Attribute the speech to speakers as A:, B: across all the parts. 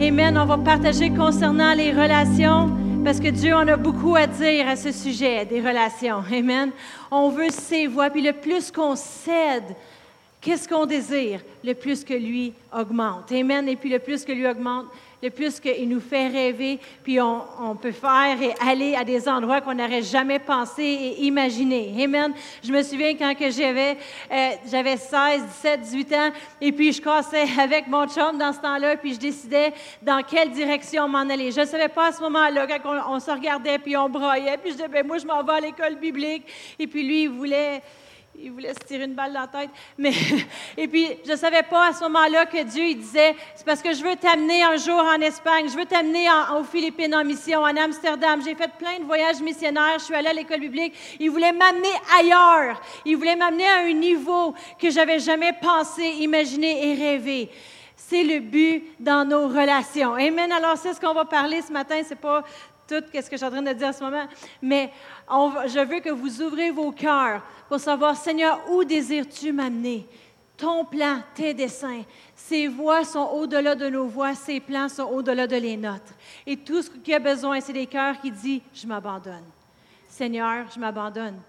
A: Amen. On va partager concernant les relations parce que Dieu en a beaucoup à dire à ce sujet des relations. Amen. On veut ses voix. Puis le plus qu'on cède, qu'est-ce qu'on désire? Le plus que lui augmente. Amen. Et puis le plus que lui augmente, le plus qu'il nous fait rêver, puis on, peut faire et aller à des endroits qu'on n'aurait jamais pensé et imaginé. Amen. Je me souviens quand que j'avais, euh, j'avais 16, 17, 18 ans, et puis je cassais avec mon chum dans ce temps-là, puis je décidais dans quelle direction m'en aller. Je ne savais pas à ce moment-là, quand on, se regardait, puis on broyait, puis je disais, ben moi, je m'en vais à l'école biblique, et puis lui, il voulait il voulait se tirer une balle dans la tête. Mais, et puis, je ne savais pas à ce moment-là que Dieu il disait, c'est parce que je veux t'amener un jour en Espagne, je veux t'amener aux Philippines en mission, en Amsterdam. J'ai fait plein de voyages missionnaires, je suis allée à l'école biblique. Il voulait m'amener ailleurs. Il voulait m'amener à un niveau que j'avais jamais pensé, imaginé et rêvé. C'est le but dans nos relations. Amen. Alors, c'est ce qu'on va parler ce matin. C'est pas tout ce que je suis en train de dire en ce moment, mais je veux que vous ouvrez vos cœurs pour savoir, Seigneur, où désires-tu m'amener? Ton plan, tes desseins, ses voix sont au-delà de nos voix, ses plans sont au-delà de les nôtres. Et tout ce qui a besoin, c'est des cœurs qui disent, je m'abandonne. Seigneur, je m'abandonne.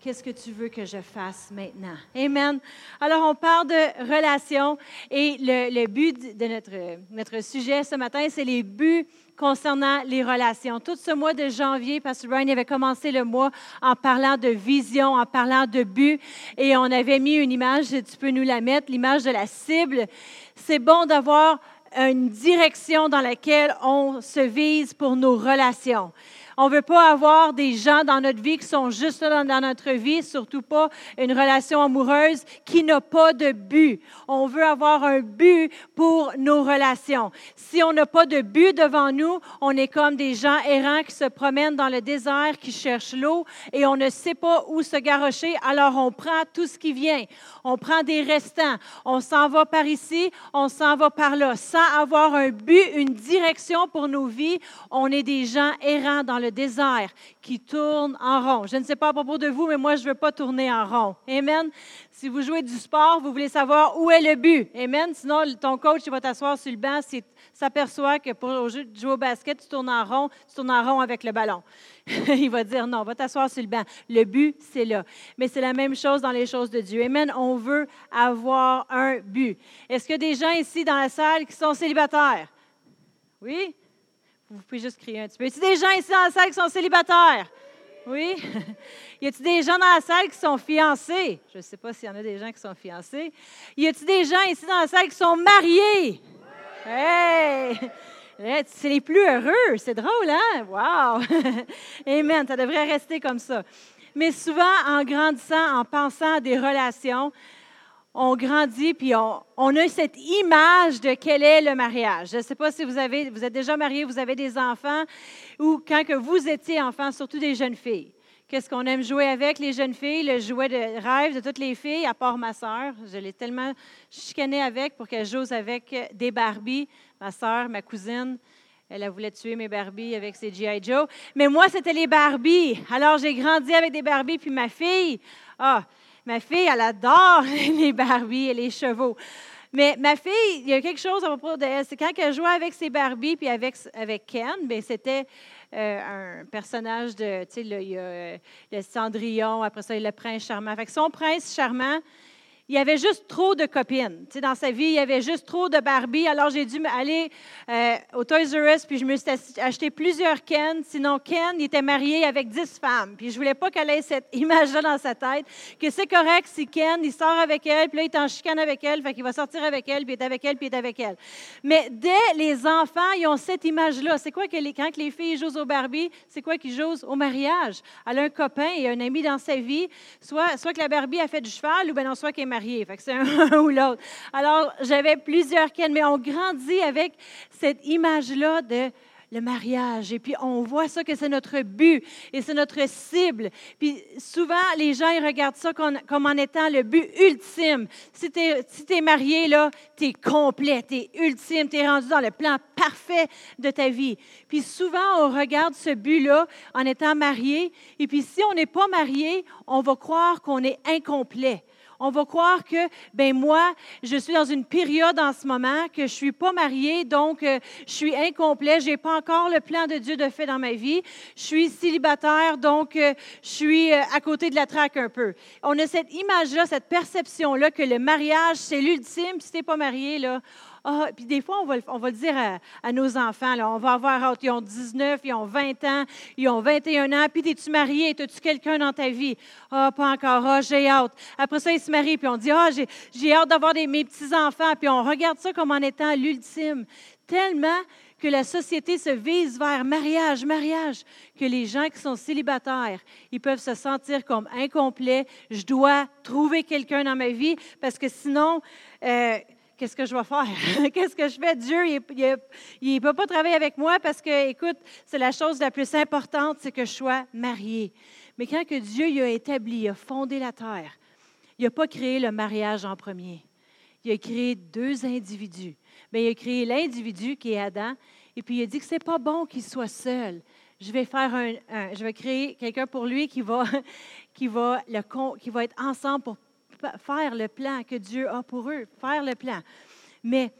A: Qu'est-ce que tu veux que je fasse maintenant? Amen. Alors, on parle de relations et le, but de notre sujet ce matin, c'est les buts concernant les relations. Tout ce mois de janvier, Pastor Brian avait commencé le mois en parlant de vision, en parlant de but, et on avait mis une image, tu peux nous la mettre, l'image de la cible. C'est bon d'avoir une direction dans laquelle on se vise pour nos relations. On ne veut pas avoir des gens dans notre vie qui sont juste dans, dans notre vie, surtout pas une relation amoureuse qui n'a pas de but. On veut avoir un but pour nos relations. Si on n'a pas de but devant nous, on est comme des gens errants qui se promènent dans le désert, qui cherchent l'eau et on ne sait pas où se garrocher, alors on prend tout ce qui vient. On prend des restants. On s'en va par ici, on s'en va par là. Sans avoir un but, une direction pour nos vies, on est des gens errants dans le le désert qui tourne en rond. Je ne sais pas à propos de vous, mais moi, je ne veux pas tourner en rond. Amen. Si vous jouez du sport, vous voulez savoir où est le but. Amen. Sinon, ton coach il va t'asseoir sur le banc s'il s'aperçoit que pour jouer au basket, tu tournes en rond, tu tournes en rond avec le ballon. il va dire non, va t'asseoir sur le banc. Le but, c'est là. Mais c'est la même chose dans les choses de Dieu. Amen. On veut avoir un but. Est-ce a des gens ici dans la salle qui sont célibataires? Oui? Vous pouvez juste crier un petit peu. Y a des gens ici dans la salle qui sont célibataires? Oui? y a-t-il des gens dans la salle qui sont fiancés? Je ne sais pas s'il y en a des gens qui sont fiancés. Y a-t-il des gens ici dans la salle qui sont mariés? Hey! C'est les plus heureux. C'est drôle, hein? Wow! Amen. Ça devrait rester comme ça. Mais souvent, en grandissant, en pensant à des relations, on grandit, puis on, a cette image de quel est le mariage. Je ne sais pas si vous, avez, vous êtes déjà marié, vous avez des enfants, ou quand que vous étiez enfant, surtout des jeunes filles. Qu'est-ce qu'on aime jouer avec les jeunes filles? Le jouet de rêve de toutes les filles, à part ma sœur. Je l'ai tellement chicanée avec pour qu'elle joue avec des Barbies. Ma sœur, ma cousine, elle a voulu tuer mes Barbies avec ses G.I. Joe. Mais moi, c'était les Barbies. Alors, j'ai grandi avec des Barbies, puis ma fille, ah, Ma fille, elle adore les Barbies et les chevaux. Mais ma fille, il y a quelque chose à propos d'elle. C'est quand elle jouait avec ses Barbies puis avec, avec Ken, bien, c'était euh, un personnage de, tu sais, il y a euh, le Cendrillon, après ça, il y a le prince charmant. Fait que son prince charmant, il y avait juste trop de copines. Tu sais, dans sa vie, il y avait juste trop de Barbie. Alors, j'ai dû aller euh, au Toys R Us, puis je me suis acheté plusieurs Ken. Sinon, Ken, était marié avec dix femmes. Puis je voulais pas qu'elle ait cette image-là dans sa tête, que c'est correct si Ken, il sort avec elle, puis là, il est en chicane avec elle, fait qu'il va sortir avec elle, puis il est avec elle, puis il est avec elle. Mais dès les enfants, ils ont cette image-là. C'est quoi que les, quand les filles jouent au Barbie, c'est quoi qu'ils jouent au mariage? Elle a un copain et un ami dans sa vie, soit, soit que la Barbie a fait du cheval, ou bien soit qu'elle c'est un ou l'autre. Alors, j'avais plusieurs Ken, mais on grandit avec cette image-là de le mariage. Et puis, on voit ça que c'est notre but et c'est notre cible. Puis, souvent, les gens, ils regardent ça comme, en étant le but ultime. Si tu es, si marié, là, tu es complet, tu es ultime, tu es rendu dans le plan parfait de ta vie. Puis, souvent, on regarde ce but-là en étant marié. Et puis, si on n'est pas marié, on va croire qu'on est incomplet On va croire que, ben moi, je suis dans une période en ce moment que je suis pas mariée, donc euh, je suis incomplet, j'ai pas encore le plan de Dieu de fait dans ma vie. Je suis célibataire, donc euh, je suis euh, à côté de la traque un peu. On a cette image-là, cette perception-là que le mariage, c'est l'ultime. Si tu n'es pas marié, là, ah, puis des fois, on va, on va le dire à, nos enfants, là, on va avoir ils ont 19, ils ont 20 ans, ils ont 21 ans, puis es-tu marié, as-tu quelqu'un dans ta vie? Ah, pas encore, ah, j'ai hâte. Après ça, ils se marient, puis on dit, ah, j'ai hâte d'avoir mes petits-enfants, puis on regarde ça comme en étant l'ultime. Tellement que la société se vise vers mariage, mariage, que les gens qui sont célibataires, ils peuvent se sentir comme incomplets. Je dois trouver quelqu'un dans ma vie parce que sinon, euh, qu'est-ce que je vais faire? qu'est-ce que je fais? Dieu, il ne peut pas travailler avec moi parce que, écoute, c'est la chose la plus importante, c'est que je sois mariée. Mais quand que Dieu il a établi, il a fondé la terre, il n'a pas créé le mariage en premier. Il a créé deux individus. Bien, il a créé l'individu qui est Adam, et puis il a dit que ce n'est pas bon qu'il soit seul. Je vais faire un, je vais créer quelqu'un pour lui qui va, qui va, le, qui va être ensemble pour faire le plan que Dieu a pour eux, faire le plan. Mais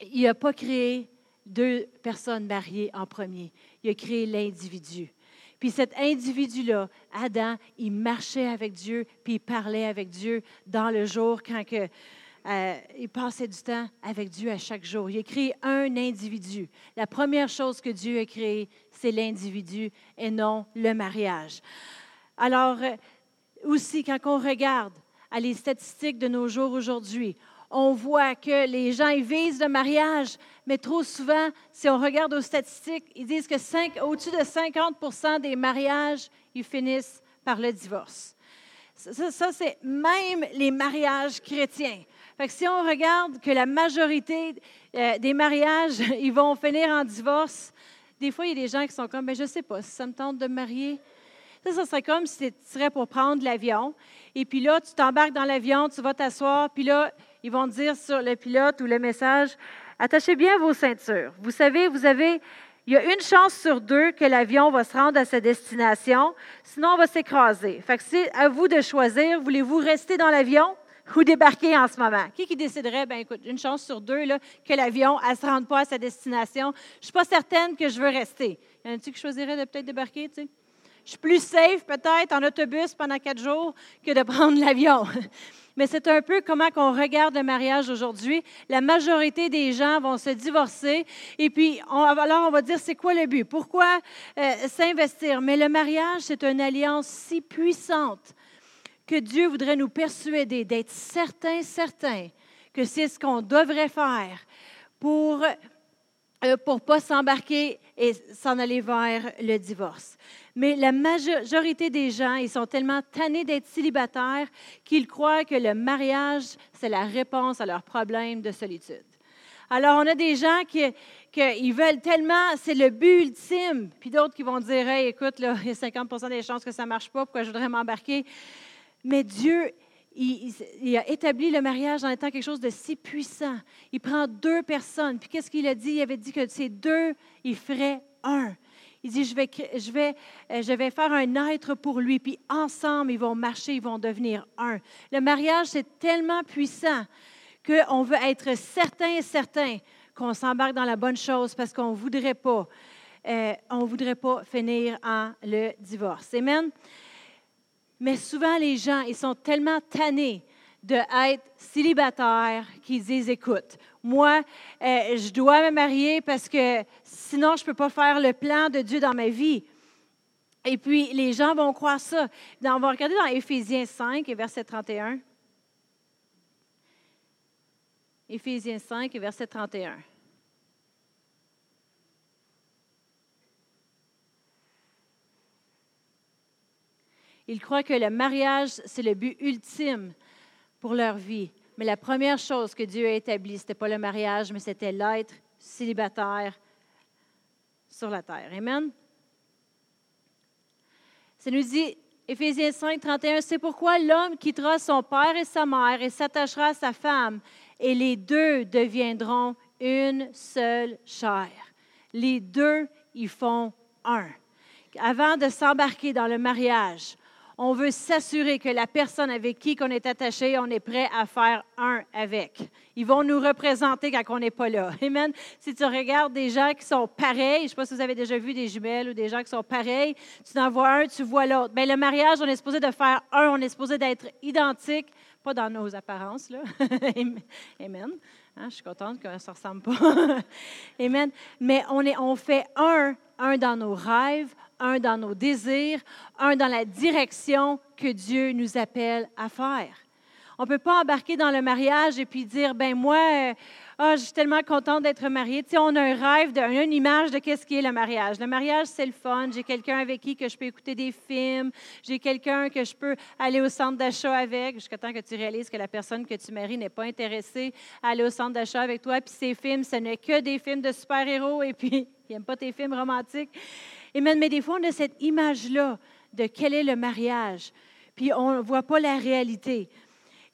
A: il n'a pas créé deux personnes mariées en premier. Il a créé l'individu. Puis cet individu-là, Adam, il marchait avec Dieu, puis il parlait avec Dieu dans le jour quand euh, il passait du temps avec Dieu à chaque jour. Il a créé un individu. La première chose que Dieu a créée, c'est l'individu et non le mariage. Alors, euh, aussi, quand on regarde à les statistiques de nos jours aujourd'hui. On voit que les gens ils visent le mariage, mais trop souvent, si on regarde aux statistiques, ils disent que au-dessus de 50 des mariages, ils finissent par le divorce. Ça, c'est même les mariages chrétiens. Fait que si on regarde que la majorité euh, des mariages, ils vont finir en divorce, des fois, il y a des gens qui sont comme, mais ben, je ne sais pas, si ça me tente de marier, ça, ça serait comme si tu serais pour prendre l'avion. Et puis là, tu t'embarques dans l'avion, tu vas t'asseoir, puis là, ils vont te dire sur le pilote ou le message, attachez bien vos ceintures. Vous savez, vous avez, il y a une chance sur deux que l'avion va se rendre à sa destination, sinon on va s'écraser. Fait que c'est à vous de choisir, voulez-vous rester dans l'avion ou débarquer en ce moment? Qui qui déciderait, ben écoute, une chance sur deux là, que l'avion ne se rende pas à sa destination? Je ne suis pas certaine que je veux rester. Y en a-t-il qui choisirait de peut-être débarquer, tu sais? Je suis plus safe peut-être en autobus pendant quatre jours que de prendre l'avion. Mais c'est un peu comment on regarde le mariage aujourd'hui. La majorité des gens vont se divorcer et puis alors on va dire c'est quoi le but? Pourquoi euh, s'investir? Mais le mariage, c'est une alliance si puissante que Dieu voudrait nous persuader d'être certains, certains que c'est ce qu'on devrait faire pour euh, ne pas s'embarquer et s'en aller vers le divorce. Mais la majorité des gens, ils sont tellement tannés d'être célibataires qu'ils croient que le mariage, c'est la réponse à leurs problèmes de solitude. Alors, on a des gens qui, qui veulent tellement, c'est le but ultime, puis d'autres qui vont dire, écoute, il y a 50 des chances que ça ne marche pas, pourquoi je voudrais m'embarquer? Mais Dieu, il, a établi le mariage en étant quelque chose de si puissant. Il prend deux personnes. Puis qu'est-ce qu'il a dit? Il avait dit que ces deux, il ferait un. Il dit, je vais, je, vais, euh, je vais faire un être pour lui, puis ensemble, ils vont marcher, ils vont devenir un. Le mariage, c'est tellement puissant qu'on veut être certain et certain qu'on s'embarque dans la bonne chose parce qu'on ne voudrait pas, euh, on voudrait pas finir en le divorce. Amen? Mais souvent, les gens, ils sont tellement tannés d'être célibataires qu'ils disent, écoute, moi, euh, je dois me marier parce que sinon, je ne peux pas faire le plan de Dieu dans ma vie. Et puis, les gens vont croire ça. on va regarder dans Éphésiens 5, verset 31. Éphésiens 5, verset 31. Ils croient que le mariage, c'est le but ultime pour leur vie. Mais la première chose que Dieu a établie, ce n'était pas le mariage, mais c'était l'être célibataire sur la terre. Amen? Ça nous dit, Éphésiens 5, 31, c'est pourquoi l'homme quittera son père et sa mère et s'attachera à sa femme, et les deux deviendront une seule chair. Les deux, ils font un. Avant de s'embarquer dans le mariage, On veut s'assurer que la personne avec qui on est attaché, on est prêt à faire un avec. Ils vont nous représenter quand on n'est pas là. Amen. Si tu regardes des gens qui sont pareils, je ne sais pas si vous avez déjà vu des jumelles ou des gens qui sont pareils, tu en vois un, tu vois l'autre. Bien, le mariage, on est supposé de faire un, on est supposé d'être identique, pas dans nos apparences. Là. Amen. Hein, je suis contente que ça ne ressemble pas. Amen. Mais on, est, on fait un, un dans nos rêves, un dans nos désirs, un dans la direction que Dieu nous appelle à faire. On ne peut pas embarquer dans le mariage et puis dire, ben moi, euh, ah, je suis tellement contente d'être mariée. Tu sais, on a un rêve, une image de qu'est-ce qui est le mariage. Le mariage, c'est le fun. J'ai quelqu'un avec qui que je peux écouter des films. J'ai quelqu'un que je peux aller au centre d'achat avec, jusqu'à temps que tu réalises que la personne que tu maries n'est pas intéressée à aller au centre d'achat avec toi. Puis ces films, ce n'est que des films de super-héros et puis ils n'aiment pas tes films romantiques. Et même, mais des fois, on a cette image-là de quel est le mariage. Puis on ne voit pas la réalité.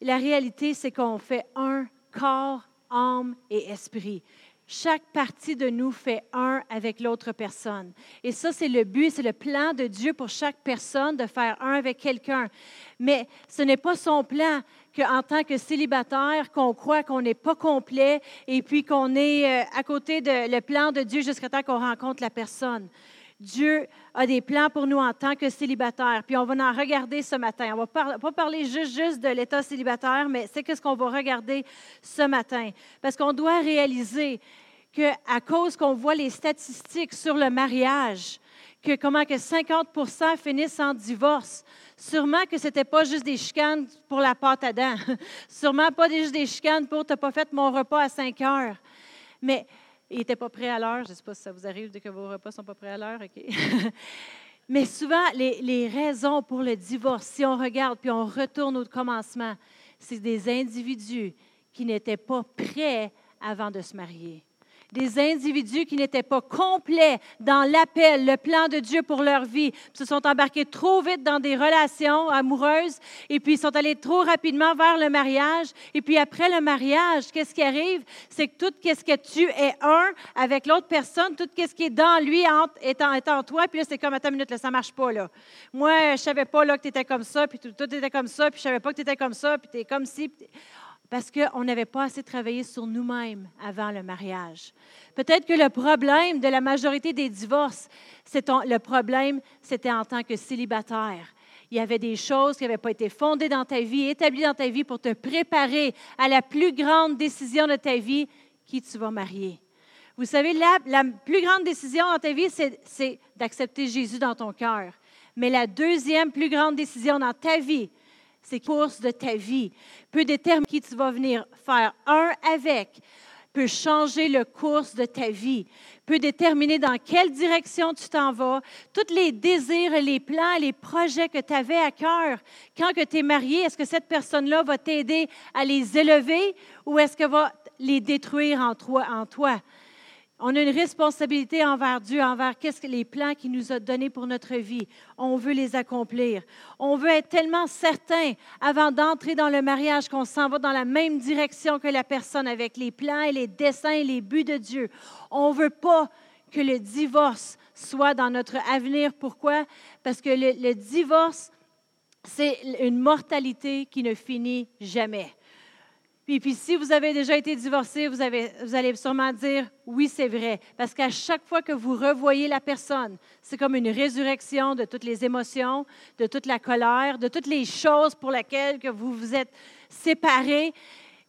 A: La réalité, c'est qu'on fait un corps âme et esprit. Chaque partie de nous fait un avec l'autre personne. Et ça, c'est le but, c'est le plan de Dieu pour chaque personne de faire un avec quelqu'un. Mais ce n'est pas son plan qu'en tant que célibataire, qu'on croit qu'on n'est pas complet et puis qu'on est euh, à côté de le plan de Dieu jusqu'à temps qu'on rencontre la personne. Dieu a des plans pour nous en tant que célibataires. Puis on va en regarder ce matin. On ne va pas parler juste, juste de l'état célibataire, mais c'est ce qu'on va regarder ce matin. Parce qu'on doit réaliser qu'à cause qu'on voit les statistiques sur le mariage, que comment que 50% finissent en divorce. Sûrement que ce n'était pas juste des chicanes pour la pâte à dents. Sûrement pas juste des chicanes pour « tu pas fait mon repas à 5 heures ». Mais il n'était pas prêt à l'heure. Je ne sais pas si ça vous arrive de que vos repas ne sont pas prêts à l'heure. OK? Mais souvent, les, les, raisons pour le divorce, si on regarde puis on retourne au commencement, c'est des individus qui n'étaient pas prêts avant de se marier des individus qui n'étaient pas complets dans l'appel, le plan de Dieu pour leur vie, se sont embarqués trop vite dans des relations amoureuses et puis ils sont allés trop rapidement vers le mariage. Et puis après le mariage, qu'est-ce qui arrive? C'est que tout ce que tu es un avec l'autre personne, tout ce qui est dans lui est en, est en toi. Puis là, c'est comme, attends une minute, là, ça marche pas. Là. Moi, je savais pas là, que tu étais comme ça, puis tout, tout était comme ça, puis je savais pas que tu étais comme ça, puis tu es comme ci parce qu'on n'avait pas assez travaillé sur nous-mêmes avant le mariage. Peut-être que le problème de la majorité des divorces, le problème, c'était en tant que célibataire. Il y avait des choses qui n'avaient pas été fondées dans ta vie, établies dans ta vie pour te préparer à la plus grande décision de ta vie, qui tu vas marier. Vous savez, la, la plus grande décision dans ta vie, c'est d'accepter Jésus dans ton cœur. Mais la deuxième plus grande décision dans ta vie, c'est course de ta vie, peut déterminer qui tu vas venir faire un avec, peut changer le cours de ta vie, peut déterminer dans quelle direction tu t'en vas, tous les désirs, les plans, les projets que tu avais à cœur. Quand tu es marié, est-ce que cette personne-là va t'aider à les élever ou est-ce qu'elle va les détruire en? En toi? On a une responsabilité envers Dieu, envers qu'est-ce que les plans qu'il nous a donnés pour notre vie. On veut les accomplir. On veut être tellement certain avant d'entrer dans le mariage qu'on s'en va dans la même direction que la personne avec les plans et les dessins et les buts de Dieu. On veut pas que le divorce soit dans notre avenir. Pourquoi? Parce que le divorce, c'est une mortalité qui ne finit jamais. Puis, puis, si vous avez déjà été divorcé, vous, avez, vous allez sûrement dire oui, c'est vrai. Parce qu'à chaque fois que vous revoyez la personne, c'est comme une résurrection de toutes les émotions, de toute la colère, de toutes les choses pour lesquelles que vous vous êtes séparés.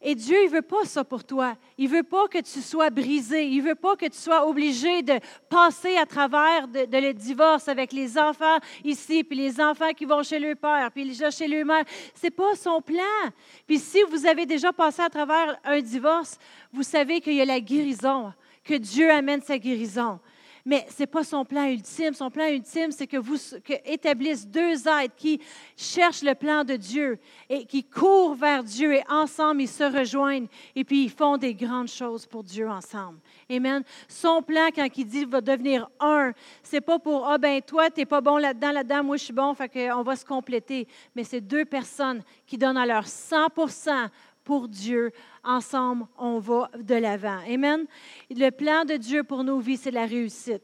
A: Et Dieu, il ne veut pas ça pour toi. Il ne veut pas que tu sois brisé. Il ne veut pas que tu sois obligé de passer à travers de, le divorce avec les enfants ici, puis les enfants qui vont chez leur père, puis déjà chez leur mère. Ce n'est pas son plan. Puis si vous avez déjà passé à travers un divorce, vous savez qu'il y a la guérison, que Dieu amène sa guérison. Mais ce n'est pas son plan ultime. Son plan ultime, c'est que vous deux êtres qui cherchent le plan de Dieu et qui courent vers Dieu et ensemble, ils se rejoignent et puis ils font des grandes choses pour Dieu ensemble. Amen. Son plan, quand il dit va devenir un, c'est pas pour Ah ben toi, tu n'es pas bon là-dedans, là-dedans, moi je suis bon, fait qu'on va se compléter. Mais c'est deux personnes qui donnent à leur 100 pour Dieu. Ensemble, on va de l'avant. Amen. Le plan de Dieu pour nos vies, c'est la réussite.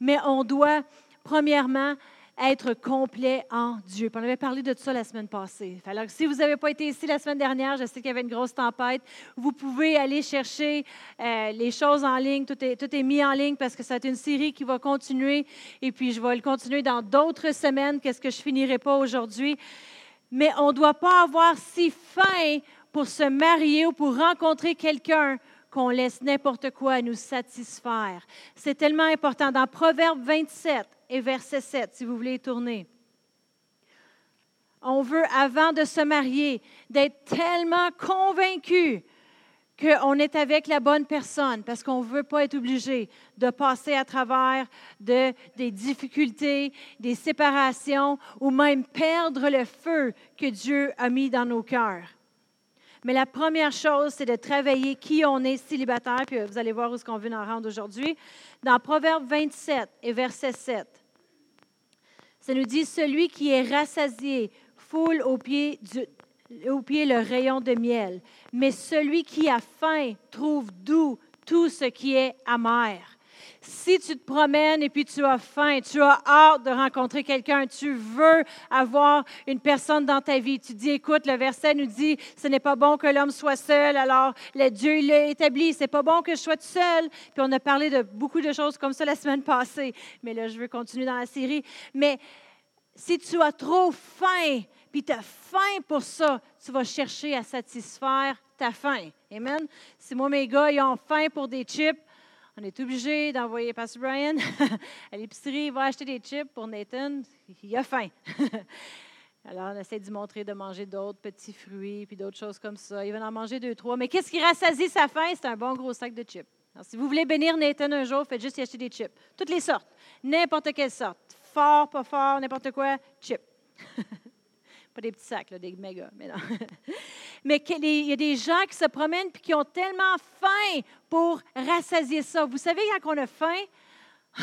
A: Mais on doit, premièrement, être complet en Dieu. on avait parlé de ça la semaine passée. Alors, si vous n'avez pas été ici la semaine dernière, je sais qu'il y avait une grosse tempête, vous pouvez aller chercher euh, les choses en ligne. Tout est, tout est mis en ligne parce que c'est une série qui va continuer. Et puis, je vais le continuer dans d'autres semaines. Qu'est-ce que je finirai pas aujourd'hui? Mais on ne doit pas avoir si faim pour se marier ou pour rencontrer quelqu'un qu'on laisse n'importe quoi nous satisfaire. C'est tellement important. Dans Proverbe 27 et verset 7, si vous voulez tourner, on veut, avant de se marier, d'être tellement convaincu qu'on est avec la bonne personne, parce qu'on ne veut pas être obligé de passer à travers de, des difficultés, des séparations, ou même perdre le feu que Dieu a mis dans nos cœurs. Mais la première chose, c'est de travailler qui on est célibataire, puis vous allez voir où ce qu'on veut en rendre aujourd'hui. Dans Proverbe 27 et verset 7, ça nous dit, celui qui est rassasié foule au pied, au pied le rayon de miel, mais celui qui a faim trouve doux tout ce qui est amer. Si tu te promènes et puis tu as faim, tu as hâte de rencontrer quelqu'un, tu veux avoir une personne dans ta vie, tu dis, écoute, le verset nous dit, ce n'est pas bon que l'homme soit seul, alors le Dieu l'a établi, c'est pas bon que je sois seul. Puis on a parlé de beaucoup de choses comme ça la semaine passée, mais là, je veux continuer dans la série. Mais si tu as trop faim, puis tu as faim pour ça, tu vas chercher à satisfaire ta faim. Amen? Si moi, mes gars, ils ont faim pour des chips, on est obligé d'envoyer Pastor Brian à l'épicerie, il va acheter des chips pour Nathan. Il a faim. Alors, on essaie de lui montrer de manger d'autres petits fruits, puis d'autres choses comme ça. Il va en manger deux, trois. Mais qu'est-ce qui rassasie sa faim? C'est un bon gros sac de chips. Si vous voulez bénir Nathan un jour, faites juste y acheter des chips. Toutes les sortes. N'importe quelle sorte. Fort, pas fort, n'importe quoi, chips. Pas des petits sacs, des méga, mais non. mais il y a des gens qui se promènent et qui ont tellement faim pour rassasier ça. Vous savez, quand on a faim,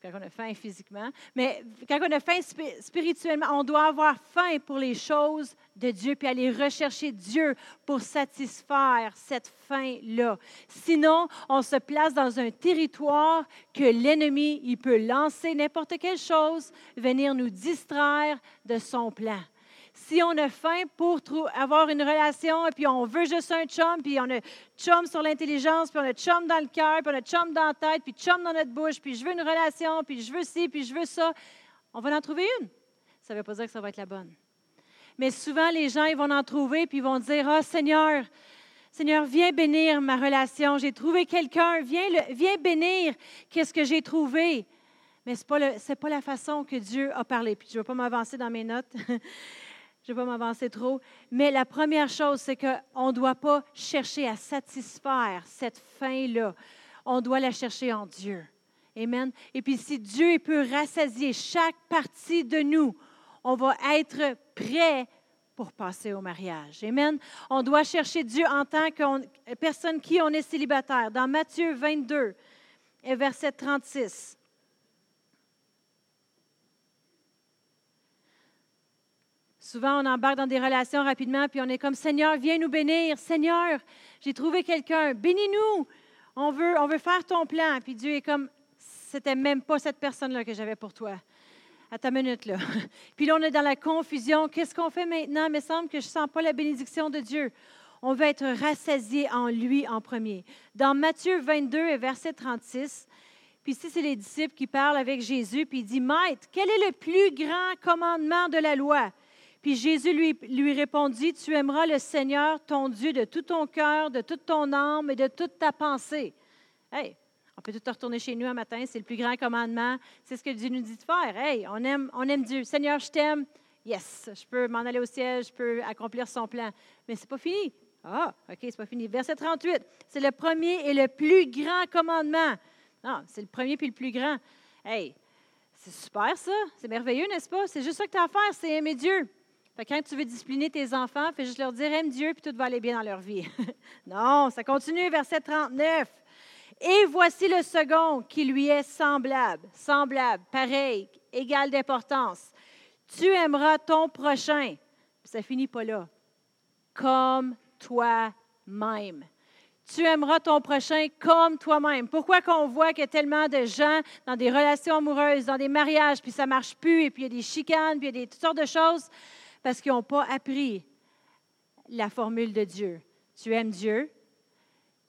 A: quand on a faim physiquement, mais quand on a faim spirituellement, on doit avoir faim pour les choses de Dieu, puis aller rechercher Dieu pour satisfaire cette faim-là. Sinon, on se place dans un territoire que l'ennemi, il peut lancer n'importe quelle chose, venir nous distraire de son plan si on a faim pour avoir une relation, et puis on veut juste un chum, puis on a chum sur l'intelligence, puis on a chum dans le cœur, puis on a chum dans la tête, puis chum dans notre bouche, puis je veux une relation, puis je veux ci, puis je veux ça, on va en trouver une. Ça ne veut pas dire que ça va être la bonne. Mais souvent, les gens, ils vont en trouver, puis ils vont dire, ah, Seigneur, Seigneur, viens bénir ma relation. J'ai trouvé quelqu'un. Viens, viens bénir qu'est-ce que j'ai trouvé. Mais ce n'est pas, pas, la façon que Dieu a parlé. Puis je ne vais pas m'avancer dans mes notes. Je ne vais pas m'avancer trop. Mais la première chose, c'est qu'on ne doit pas chercher à satisfaire cette faim-là. On doit la chercher en Dieu. Amen. Et puis si Dieu peut rassasier chaque partie de nous, on va être prêt pour passer au mariage. Amen. On doit chercher Dieu en tant que personne qui on est célibataire. Dans Matthieu 22 et verset 36. Souvent, on embarque dans des relations rapidement, puis on est comme Seigneur, viens nous bénir. Seigneur, j'ai trouvé quelqu'un. Bénis-nous. On veut, on veut faire ton plan. Puis Dieu est comme c'était même pas cette personne-là que j'avais pour toi. À ta minute, là. Puis là, on est dans la confusion. Qu'est-ce qu'on fait maintenant? Il me semble que je ne sens pas la bénédiction de Dieu. On veut être rassasié en lui en premier. Dans Matthieu 22 et verset 36, puis ici, c'est les disciples qui parlent avec Jésus, puis il dit, Maître, quel est le plus grand commandement de la loi? Puis Jésus lui, lui répondit, Tu aimeras le Seigneur, ton Dieu, de tout ton cœur, de toute ton âme et de toute ta pensée. Hey, on peut tout retourner chez nous un matin, c'est le plus grand commandement. C'est ce que Dieu nous dit de faire. Hey, on aime, on aime Dieu. Seigneur, je t'aime. Yes, je peux m'en aller au ciel, je peux accomplir son plan. Mais c'est pas fini. Ah, OK, c'est pas fini. Verset 38, c'est le premier et le plus grand commandement. Non, c'est le premier puis le plus grand. Hey, c'est super ça. C'est merveilleux, n'est-ce pas? C'est juste ça que tu as à faire, c'est aimer Dieu quand tu veux discipliner tes enfants, fais juste leur dire aime Dieu, puis tout va aller bien dans leur vie. non, ça continue, verset 39. Et voici le second qui lui est semblable, semblable, pareil, égal d'importance. Tu aimeras ton prochain. Ça finit pas là. Comme toi-même. tu aimeras ton prochain comme toi-même. Pourquoi qu'on voit qu'il y a tellement de gens dans des relations amoureuses, dans des mariages, puis ça marche plus, et puis il y a des chicanes, puis il y a des, toutes sortes de choses? Parce qu'ils n'ont pas appris la formule de Dieu. Tu aimes Dieu,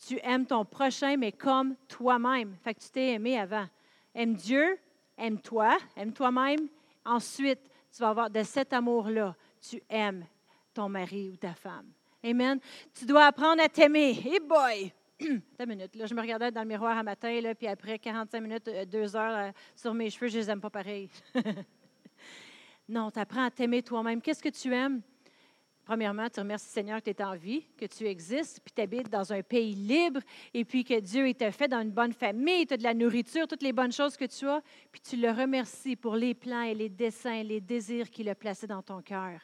A: tu aimes ton prochain, mais comme toi-même. Fait que tu t'es aimé avant. Aime Dieu, aime-toi, aime toi-même. Ensuite, tu vas avoir de cet amour-là, tu aimes ton mari ou ta femme. Amen. Tu dois apprendre à t'aimer. Hey boy! Une minute. Là, je me regardais dans le miroir un matin, là, puis après 45 minutes, euh, deux heures euh, sur mes cheveux, je les aime pas pareil. non, tu apprends à t'aimer toi-même. Qu'est-ce que tu aimes? Premièrement, tu remercies Seigneur que tu es en vie, que tu existes, puis tu habites dans un pays libre, et puis que Dieu t'a fait dans une bonne famille, tu as de la nourriture, toutes les bonnes choses que tu as, puis tu le remercies pour les plans et les dessins, les désirs qu'il a placés dans ton cœur.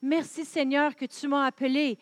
A: Merci Seigneur que tu m'as appelé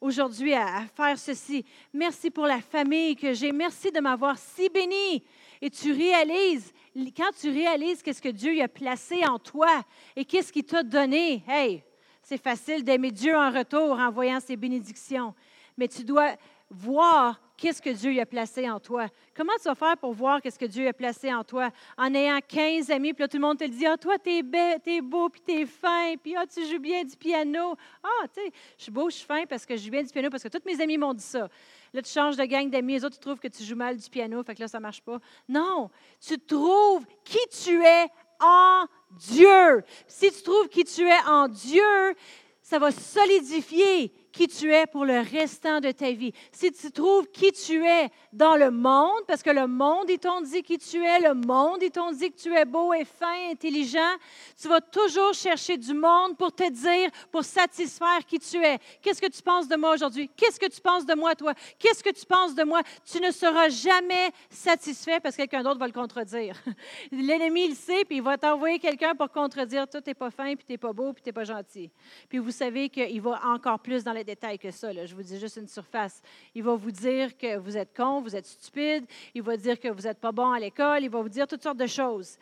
A: aujourd'hui à, faire ceci. Merci pour la famille que j'ai. Merci de m'avoir si béni. Et tu réalises, quand tu réalises qu'est-ce que Dieu a placé en toi et qu'est-ce qu'il t'a donné, hey, c'est facile d'aimer Dieu en retour en voyant ses bénédictions. Mais tu dois voir qu'est-ce que Dieu a placé en toi? Comment tu vas faire pour voir qu'est-ce que Dieu a placé en toi? En ayant 15 amis, puis là, tout le monde te dit, ah, toi, t'es, es beau, puis t'es fin, puis ah, tu joues bien du piano. Ah, tu sais, je suis beau, je suis fin parce que je joue bien du piano, parce que tous mes amis m'ont dit ça. Là, tu changes de gang d'amis, les autres, tu trouves que tu joues mal du piano, fait que là, ça marche pas. Non, tu trouves qui tu es en Dieu. Si tu trouves qui tu es en Dieu, ça va solidifier qui tu es pour le restant de ta vie. Si tu trouves qui tu es dans le monde, parce que le monde, ils t'ont dit qui tu es, le monde, ils t'ont dit que tu es beau et fin, intelligent, tu vas toujours chercher du monde pour te dire, pour satisfaire qui tu es. Qu'est-ce que tu penses de moi aujourd'hui? Qu'est-ce que tu penses de moi, toi? Qu'est-ce que tu penses de moi? Tu ne seras jamais satisfait parce que quelqu'un d'autre va le contredire. L'ennemi, il sait, puis il va t'envoyer quelqu'un pour contredire, toi, tu n'es pas fin, puis tu n'es pas beau, puis tu n'es pas gentil. Puis vous savez qu'il va encore plus dans les détails que ça. Je vous dis juste une surface. Il va vous dire que vous êtes con, vous êtes stupide. Il va dire que vous n'êtes pas bon à l'école. Il va vous dire toutes sortes de choses.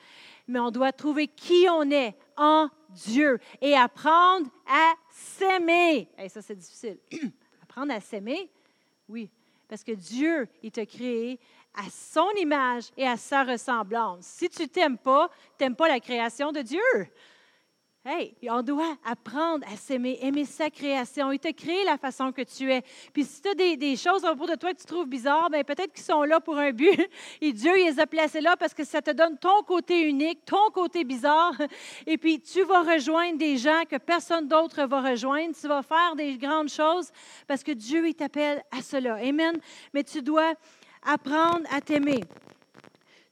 A: Mais on doit trouver qui on est en Dieu et apprendre à s'aimer. Et ça, c'est difficile. apprendre à s'aimer, oui. Parce que Dieu, il t'a créé à son image et à sa ressemblance. Si tu t'aimes pas, tu n'aimes pas la création de Dieu. Hey, on doit apprendre à s'aimer, aimer sa création. Il t'a créé la façon que tu es. Puis si tu as des, choses au bout de toi que tu trouves bizarres, bien peut-être qu'ils sont là pour un but. Et Dieu il les a placés là parce que ça te donne ton côté unique, ton côté bizarre. Et puis tu vas rejoindre des gens que personne d'autre va rejoindre. Tu vas faire des grandes choses parce que Dieu il t'appelle à cela. Amen. Mais tu dois apprendre à t'aimer.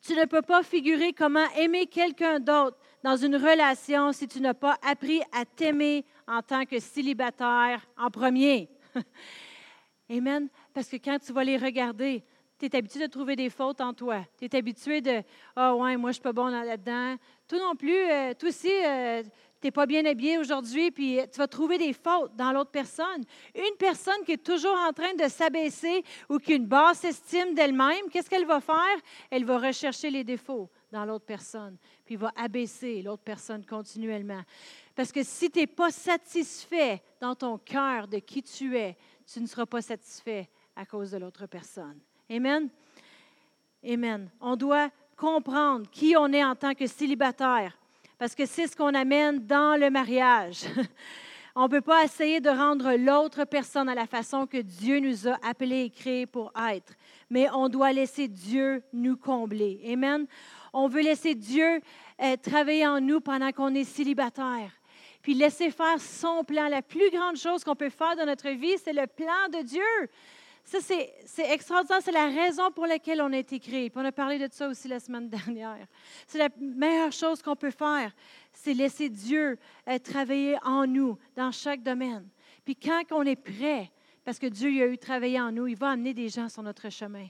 A: Tu ne peux pas figurer comment aimer quelqu'un d'autre dans une relation si tu n'as pas appris à t'aimer en tant que célibataire en premier. Amen. Parce que quand tu vas les regarder, tu es habitué de trouver des fautes en toi. Tu es habitué de Ah, ouais, moi, je suis pas bon là-dedans. Toi non plus, euh, toi aussi, euh, tu pas bien habillé aujourd'hui, puis tu vas trouver des fautes dans l'autre personne. Une personne qui est toujours en train de s'abaisser ou qui a une basse estime d'elle-même, qu'est-ce qu'elle va faire? Elle va rechercher les défauts dans l'autre personne, puis il va abaisser l'autre personne continuellement. Parce que si tu n'es pas satisfait dans ton cœur de qui tu es, tu ne seras pas satisfait à cause de l'autre personne. Amen? Amen. On doit comprendre qui on est en tant que célibataire, parce que c'est ce qu'on amène dans le mariage. On ne peut pas essayer de rendre l'autre personne à la façon que Dieu nous a appelés et créés pour être, mais on doit laisser Dieu nous combler. Amen? On veut laisser Dieu euh, travailler en nous pendant qu'on est célibataire. Puis laisser faire son plan. La plus grande chose qu'on peut faire dans notre vie, c'est le plan de Dieu. Ça, c'est extraordinaire. C'est la raison pour laquelle on a été créé. Puis on a parlé de ça aussi la semaine dernière. C'est la meilleure chose qu'on peut faire, c'est laisser Dieu euh, travailler en nous dans chaque domaine. Puis quand on est prêt, parce que Dieu a eu travaillé en nous, il va amener des gens sur notre chemin.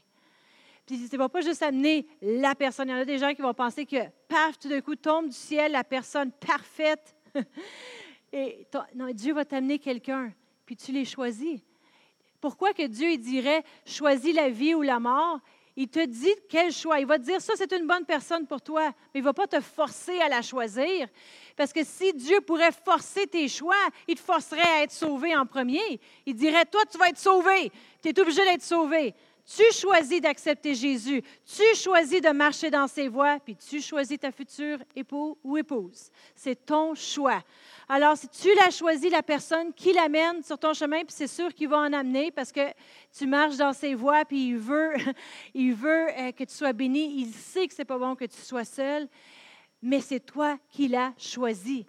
A: Puis ne va pas juste amener la personne. Il y en a des gens qui vont penser que, paf, tout d'un coup, tombe du ciel la personne parfaite. Et non, Dieu va t'amener quelqu'un, puis tu les choisis. Pourquoi que Dieu dirait choisis la vie ou la mort? Il te dit quel choix. Il va te dire, ça, c'est une bonne personne pour toi, mais il ne va pas te forcer à la choisir. Parce que si Dieu pourrait forcer tes choix, il te forcerait à être sauvé en premier. Il dirait, toi, tu vas être sauvé. Tu es obligé d'être sauvé. Tu choisis d'accepter Jésus. Tu choisis de marcher dans ses voies, puis tu choisis ta future époux ou épouse. C'est ton choix. Alors, si tu l'as choisi, la personne qui l'amène sur ton chemin, puis c'est sûr qu'il va en amener parce que tu marches dans ses voies, puis il veut, il veut euh, que tu sois béni. Il sait que ce n'est pas bon que tu sois seul, mais c'est toi qui l'as choisi.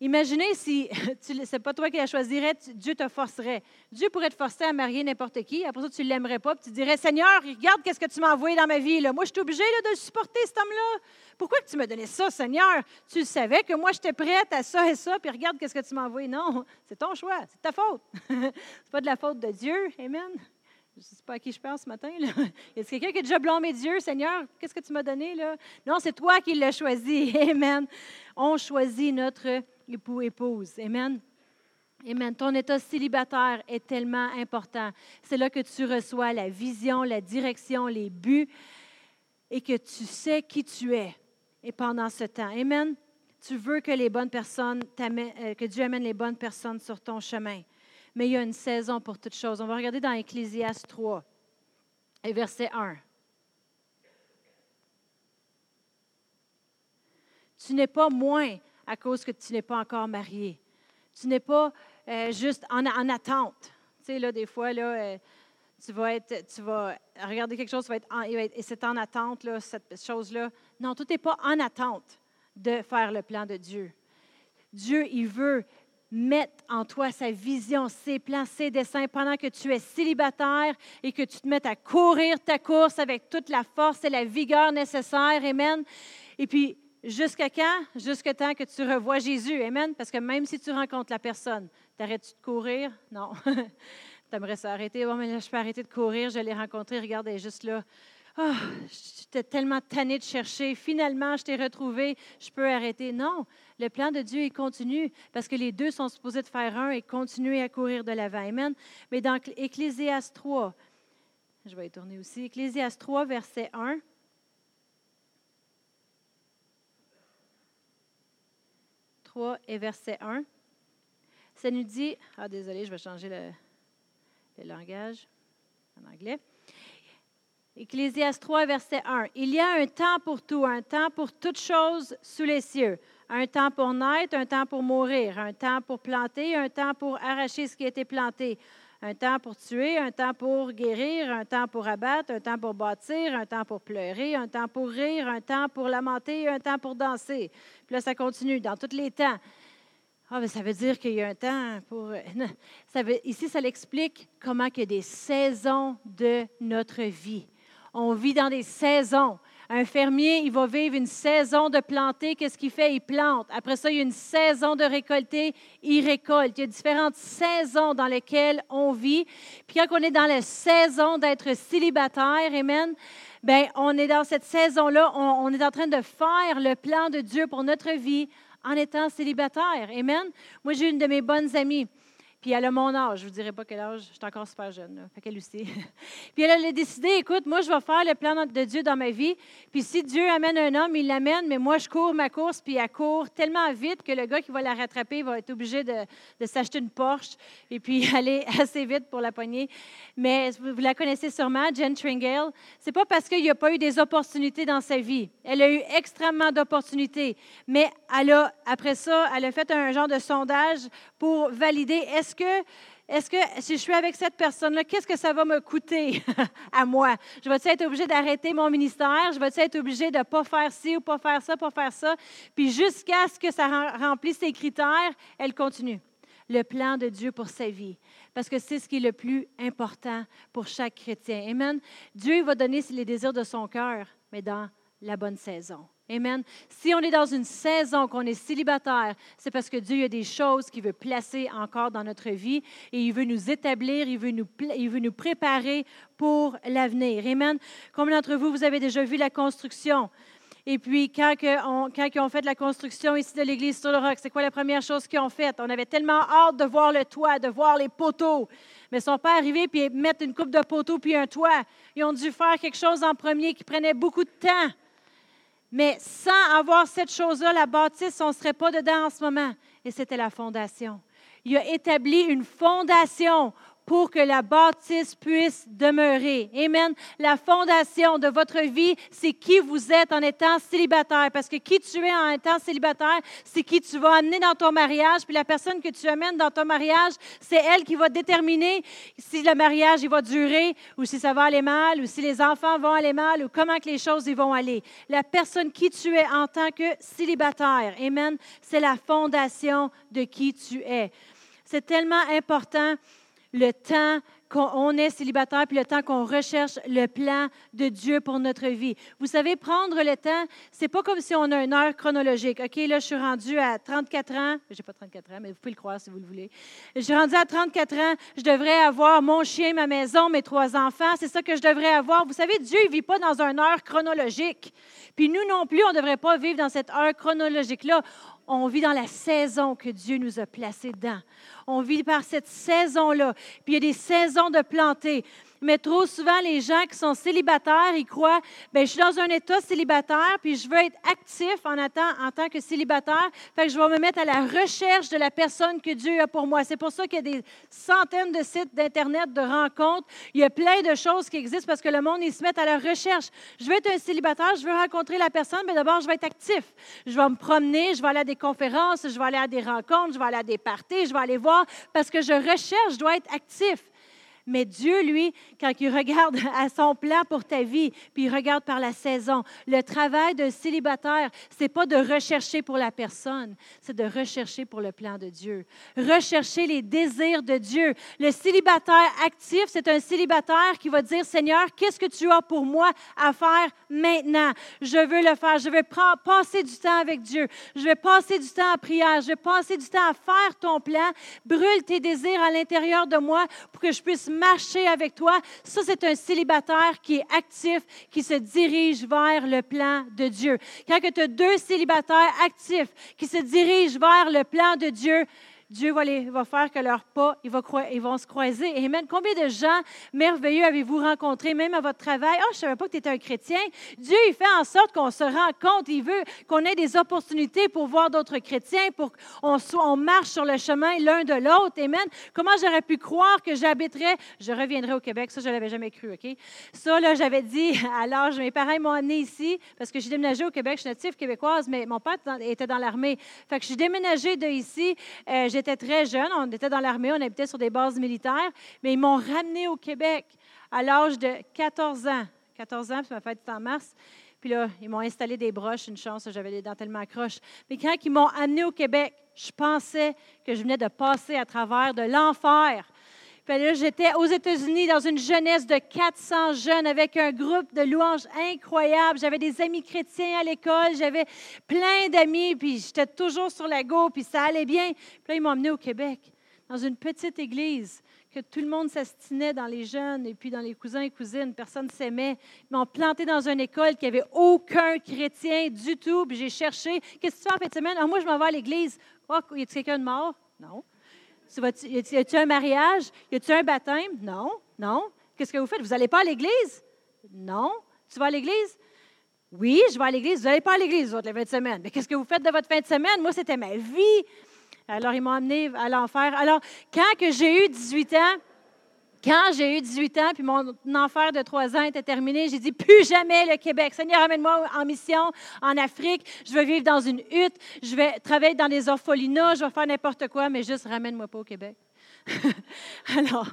A: Imaginez si ce n'est pas toi qui la choisirais, Dieu te forcerait. Dieu pourrait te forcer à marier n'importe qui. Après ça, tu ne l'aimerais pas. Puis tu dirais Seigneur, regarde qu'est-ce que tu m'as envoyé dans ma vie. Là. Moi, je suis obligée de supporter, cet homme-là. Pourquoi tu m'as donné ça, Seigneur? Tu savais que moi, j'étais prête à ça et ça. Puis regarde qu'est-ce que tu m'as envoyé. Non, c'est ton choix. C'est ta faute. c'est pas de la faute de Dieu. Amen. Je ne sais pas à qui je pense ce matin. Là. Y a quelqu'un qui a déjà blâmé Dieu, Seigneur, qu'est-ce que tu m'as donné là? Non, c'est toi qui l'as choisi. Amen. On choisit notre époux, épouse. Amen. Amen. Ton état célibataire est tellement important. C'est là que tu reçois la vision, la direction, les buts et que tu sais qui tu es. Et pendant ce temps, Amen. Tu veux que les bonnes personnes euh, que Dieu amène les bonnes personnes sur ton chemin. Mais il y a une saison pour toutes choses. On va regarder dans Ecclésias 3 et verset 1. Tu n'es pas moins à cause que tu n'es pas encore marié. Tu n'es pas euh, juste en, attente. Tu sais, là, des fois, là, euh, tu vas être, tu vas regarder quelque chose, tu vas être et c'est en attente, là, cette chose-là. Non, tout n'est pas en attente de faire le plan de Dieu. Dieu, il veut mettre en toi sa vision, ses plans, ses dessins pendant que tu es célibataire et que tu te mettes à courir ta course avec toute la force et la vigueur nécessaires. Amen. Et puis, Jusqu'à quand? Jusqu'à temps que tu revois Jésus. Amen. Parce que même si tu rencontres la personne, t'arrêtes-tu de courir? Non. tu aimerais s'arrêter. Bon, mais là, je peux arrêter de courir. Je l'ai rencontré. Regarde, elle est juste là. Oh, j'étais tellement tannée de chercher. Finalement, je t'ai retrouvé. Je peux arrêter. Non. Le plan de Dieu, il continue parce que les deux sont supposés de faire un et continuer à courir de l'avant. Amen. Mais dans Ecclésias 3, je vais y tourner aussi. Ecclésias 3, verset 1. 3 et verset 1. Ça nous dit, ah désolé, je vais changer le, langage en anglais. Ecclésias 3, verset 1. Il y a un temps pour tout, un temps pour toutes choses sous les cieux. Un temps pour naître, un temps pour mourir, un temps pour planter, un temps pour arracher ce qui a été planté, un temps pour tuer, un temps pour guérir, un temps pour abattre, un temps pour bâtir, un temps pour pleurer, un temps pour rire, un temps pour lamenter, un temps pour danser. Puis là, ça continue dans tous les temps. Ah, mais ça veut dire qu'il y a un temps pour. Ça veut, ici, ça l'explique comment il y a des saisons de notre vie. On vit dans des saisons. Un fermier, il va vivre une saison de planter. Qu'est-ce qu'il fait? Il plante. Après ça, il y a une saison de récolter. Il récolte. Il y a différentes saisons dans lesquelles on vit. Puis quand on est dans la saison d'être célibataire, Amen, bien, on est dans cette saison-là, on, on est en train de faire le plan de Dieu pour notre vie en étant célibataire. Amen. Moi, j'ai une de mes bonnes amies. Elle a mon âge. Je ne vous dirai pas quel âge. Je suis encore super jeune. Là. Fait qu'elle aussi. puis elle a décidé, écoute, moi, je vais faire le plan de Dieu dans ma vie. Puis si Dieu amène un homme, il l'amène, mais moi, je cours ma course, puis elle court tellement vite que le gars qui va la rattraper va être obligé de, de s'acheter une Porsche et puis aller assez vite pour la poignée. Mais vous la connaissez sûrement, Jen Tringale. C'est pas parce qu'il n'y a pas eu des opportunités dans sa vie. Elle a eu extrêmement d'opportunités. Mais elle a, après ça, elle a fait un genre de sondage pour valider est-ce que, est-ce que si je suis avec cette personne-là, qu'est-ce que ça va me coûter à moi? Je vais être obligé d'arrêter mon ministère? Je vais être obligé de ne pas faire ci ou pas faire ça, pas faire ça? Puis jusqu'à ce que ça remplisse ses critères, elle continue. Le plan de Dieu pour sa vie. Parce que c'est ce qui est le plus important pour chaque chrétien. Amen. Dieu va donner les désirs de son cœur, mais dans la bonne saison. Amen. Si on est dans une saison qu'on est célibataire, c'est parce que Dieu a des choses qu'il veut placer encore dans notre vie et il veut nous établir, il veut nous, il veut nous préparer pour l'avenir. Amen. Combien d'entre vous, vous avez déjà vu la construction? Et puis, quand, on, quand ils ont fait la construction ici de l'église sur le roc, c'est quoi la première chose qu'ils ont faite? On avait tellement hâte de voir le toit, de voir les poteaux. Mais ils ne sont pas arrivés puis mettre une coupe de poteaux puis un toit. Ils ont dû faire quelque chose en premier qui prenait beaucoup de temps. Mais sans avoir cette chose-là, la bâtisse, on ne serait pas dedans en ce moment. Et c'était la fondation. Il a établi une fondation pour que la bâtisse puisse demeurer. Amen. La fondation de votre vie, c'est qui vous êtes en étant célibataire. Parce que qui tu es en étant célibataire, c'est qui tu vas amener dans ton mariage. Puis la personne que tu amènes dans ton mariage, c'est elle qui va déterminer si le mariage il va durer ou si ça va aller mal ou si les enfants vont aller mal ou comment que les choses y vont aller. La personne qui tu es en tant que célibataire, Amen, c'est la fondation de qui tu es. C'est tellement important le temps qu'on est célibataire, puis le temps qu'on recherche le plan de Dieu pour notre vie. Vous savez, prendre le temps, c'est pas comme si on a une heure chronologique. OK, là, je suis rendue à 34 ans. J'ai pas 34 ans, mais vous pouvez le croire si vous le voulez. Je suis rendue à 34 ans. Je devrais avoir mon chien, ma maison, mes trois enfants. C'est ça que je devrais avoir. Vous savez, Dieu ne vit pas dans une heure chronologique. Puis nous non plus, on devrait pas vivre dans cette heure chronologique-là. On vit dans la saison que Dieu nous a placée dedans. On vit par cette saison-là. Puis il y a des saisons de planter. Mais trop souvent, les gens qui sont célibataires, ils croient, bien, je suis dans un état célibataire, puis je veux être actif en, tant que célibataire, fait que je vais me mettre à la recherche de la personne que Dieu a pour moi. C'est pour ça qu'il y a des centaines de sites d'Internet, de rencontres. Il y a plein de choses qui existent parce que le monde, ils se met à la recherche. Je veux être un célibataire, je veux rencontrer la personne, mais d'abord, je vais être actif. Je vais me promener, je vais aller à des conférences, je vais aller à des rencontres, je vais aller à des parties, je vais aller voir parce que je recherche, je dois être actif. Mais Dieu, lui, quand il regarde à son plan pour ta vie, puis il regarde par la saison, le travail de célibataire, c'est pas de rechercher pour la personne, c'est de rechercher pour le plan de Dieu. Rechercher les désirs de Dieu. Le célibataire actif, c'est un célibataire qui va dire, Seigneur, qu'est-ce que tu as pour moi à faire maintenant? Je veux le faire. Je vais passer du temps avec Dieu. Je vais passer du temps à prière. Je vais passer du temps à faire ton plan. Brûle tes désirs à l'intérieur de moi pour que je puisse marcher avec toi. Ça, c'est un célibataire qui est actif, qui se dirige vers le plan de Dieu. Quand tu as deux célibataires actifs qui se dirigent vers le plan de Dieu, Dieu va, faire que leurs pas, ils, vont se croiser. Amen. Combien de gens merveilleux avez-vous rencontrés, même à votre travail? Oh, je ne savais pas que tu étais un chrétien. Dieu, il fait en sorte qu'on se rend compte. Il veut qu'on ait des opportunités pour voir d'autres chrétiens, pour qu'on on marche sur le chemin l'un de l'autre. Amen. Comment j'aurais pu croire que j'habiterais, je reviendrai au Québec. Ça, je ne l'avais jamais cru, OK? Ça, là, j'avais dit à l'âge, mes parents m'ont amené ici parce que j'ai déménagé au Québec. Je suis native québécoise, mais mon père était dans l'armée. Fait que je suis déménagée de ici. Euh, j'étais très jeune, on était dans l'armée, on habitait sur des bases militaires, mais ils m'ont ramené au Québec à l'âge de 14 ans. 14 ans, puis ma fête est en mars. Puis là, ils m'ont installé des broches, une chance, j'avais les dents tellement croches. Mais quand ils m'ont amené au Québec, je pensais que je venais de passer à travers de l'enfer j'étais aux États-Unis dans une jeunesse de 400 jeunes avec un groupe de louanges incroyable. J'avais des amis chrétiens à l'école, j'avais plein d'amis, puis j'étais toujours sur la go, puis ça allait bien. Puis là, ils m'ont emmené au Québec, dans une petite église que tout le monde s'astinait dans les jeunes et puis dans les cousins et cousines. Personne ne s'aimait. Ils m'ont planté dans une école qui n'avait aucun chrétien du tout. Puis j'ai cherché. Qu'est-ce que tu fais en fin de semaine? Ah, moi, je m'en vais à l'église. Oh, y a quelqu'un de mort? Non. Y a-t-il un mariage? Y a-t-il un baptême? Non, non. Qu'est-ce que vous faites? Vous n'allez pas à l'église? Non. Tu vas à l'église? Oui, je vais à l'église. Vous n'allez pas à l'église, votre fin de semaine. Mais qu'est-ce que vous faites de votre fin de semaine? Moi, c'était ma vie. Alors, ils m'ont amené à l'enfer. Alors, quand que j'ai eu 18 ans, quand j'ai eu 18 ans, puis mon enfer de 3 ans était terminé, j'ai dit plus jamais le Québec. Seigneur, amène-moi en mission en Afrique. Je veux vivre dans une hutte. Je vais travailler dans des orphelinats. Je vais faire n'importe quoi, mais juste ramène-moi pas au Québec. Alors,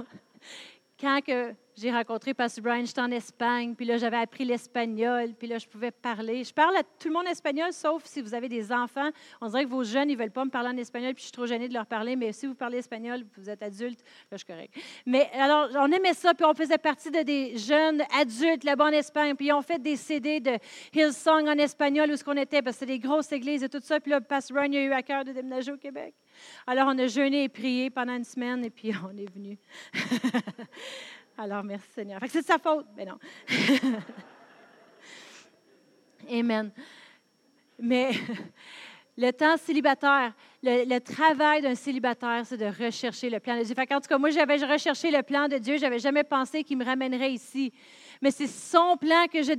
A: quand que j'ai rencontré Pastor Brian, j'étais en Espagne, puis là, j'avais appris l'espagnol, puis là, je pouvais parler. Je parle à tout le monde espagnol, sauf si vous avez des enfants. On dirait que vos jeunes, ils ne veulent pas me parler en espagnol, puis je suis trop gênée de leur parler, mais si vous parlez espagnol, vous êtes adulte, là, je suis correct. Mais alors, on aimait ça, puis on faisait partie de des jeunes adultes là-bas en Espagne, puis on fait des CD de Hillsong en espagnol, où ce qu'on était, parce que c'était des grosses églises et tout ça, puis là, Pastor Brian, a eu à cœur de déménager au Québec. Alors, on a jeûné et prié pendant une semaine, et puis on est venu. Alors, merci Seigneur. c'est de sa faute. Mais non. Amen. Mais le temps célibataire, le, travail d'un célibataire, c'est de rechercher le plan de Dieu. en tout cas, moi, j'avais recherché le plan de Dieu. Je n'avais jamais pensé qu'il me ramènerait ici mais c'est son plan que je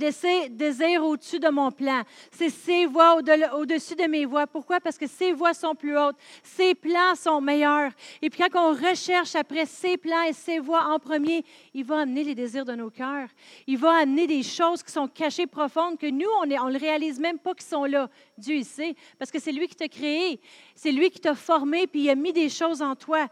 A: désire au-dessus de mon plan. C'est ses voies au-dessus de mes voies. Pourquoi? Parce que ses voies sont plus hautes. Ses plans sont meilleurs. Et puis quand on recherche après ses plans et ses voies en premier, il va amener les désirs de nos cœurs. Il va amener des choses qui sont cachées profondes que nous, on ne le réalise même pas qu'ils sont là. Dieu, il sait, parce que c'est lui qui t'a créé. C'est lui qui t'a formé, puis il a mis des choses en toi.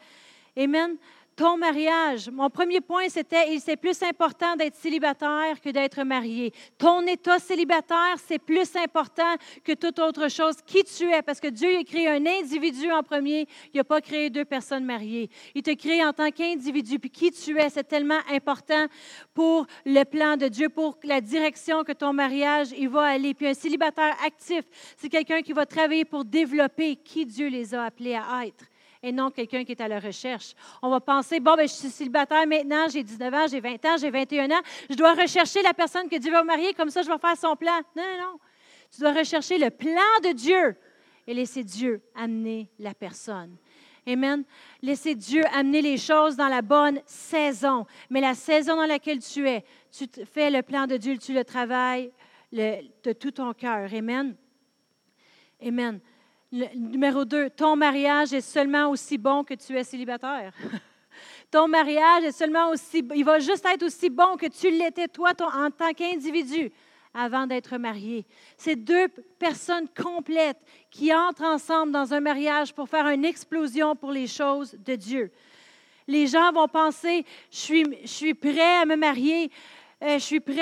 A: Amen ton mariage. Mon premier point, c'était, c'est plus important d'être célibataire que d'être marié. Ton état célibataire, c'est plus important que toute autre chose. Qui tu es, parce que Dieu a créé un individu en premier, il n'a pas créé deux personnes mariées. Il te crée en tant qu'individu. Puis qui tu es, c'est tellement important pour le plan de Dieu, pour la direction que ton mariage il va aller. Puis un célibataire actif, c'est quelqu'un qui va travailler pour développer qui Dieu les a appelés à être et non quelqu'un qui est à la recherche. On va penser, bon, ben, je suis célibataire maintenant, j'ai 19 ans, j'ai 20 ans, j'ai 21 ans, je dois rechercher la personne que Dieu va marier, comme ça je vais faire son plan. Non, non, non. Tu dois rechercher le plan de Dieu et laisser Dieu amener la personne. Amen. Laisser Dieu amener les choses dans la bonne saison. Mais la saison dans laquelle tu es, tu fais le plan de Dieu, tu le travailles de tout ton cœur. Amen. Amen numéro deux, ton mariage est seulement aussi bon que tu es célibataire. ton mariage est seulement aussi, il va juste être aussi bon que tu l'étais toi en tant qu'individu avant d'être marié. C'est deux personnes complètes qui entrent ensemble dans un mariage pour faire une explosion pour les choses de Dieu. Les gens vont penser, je suis, je suis prêt à me marier, euh, je suis prêt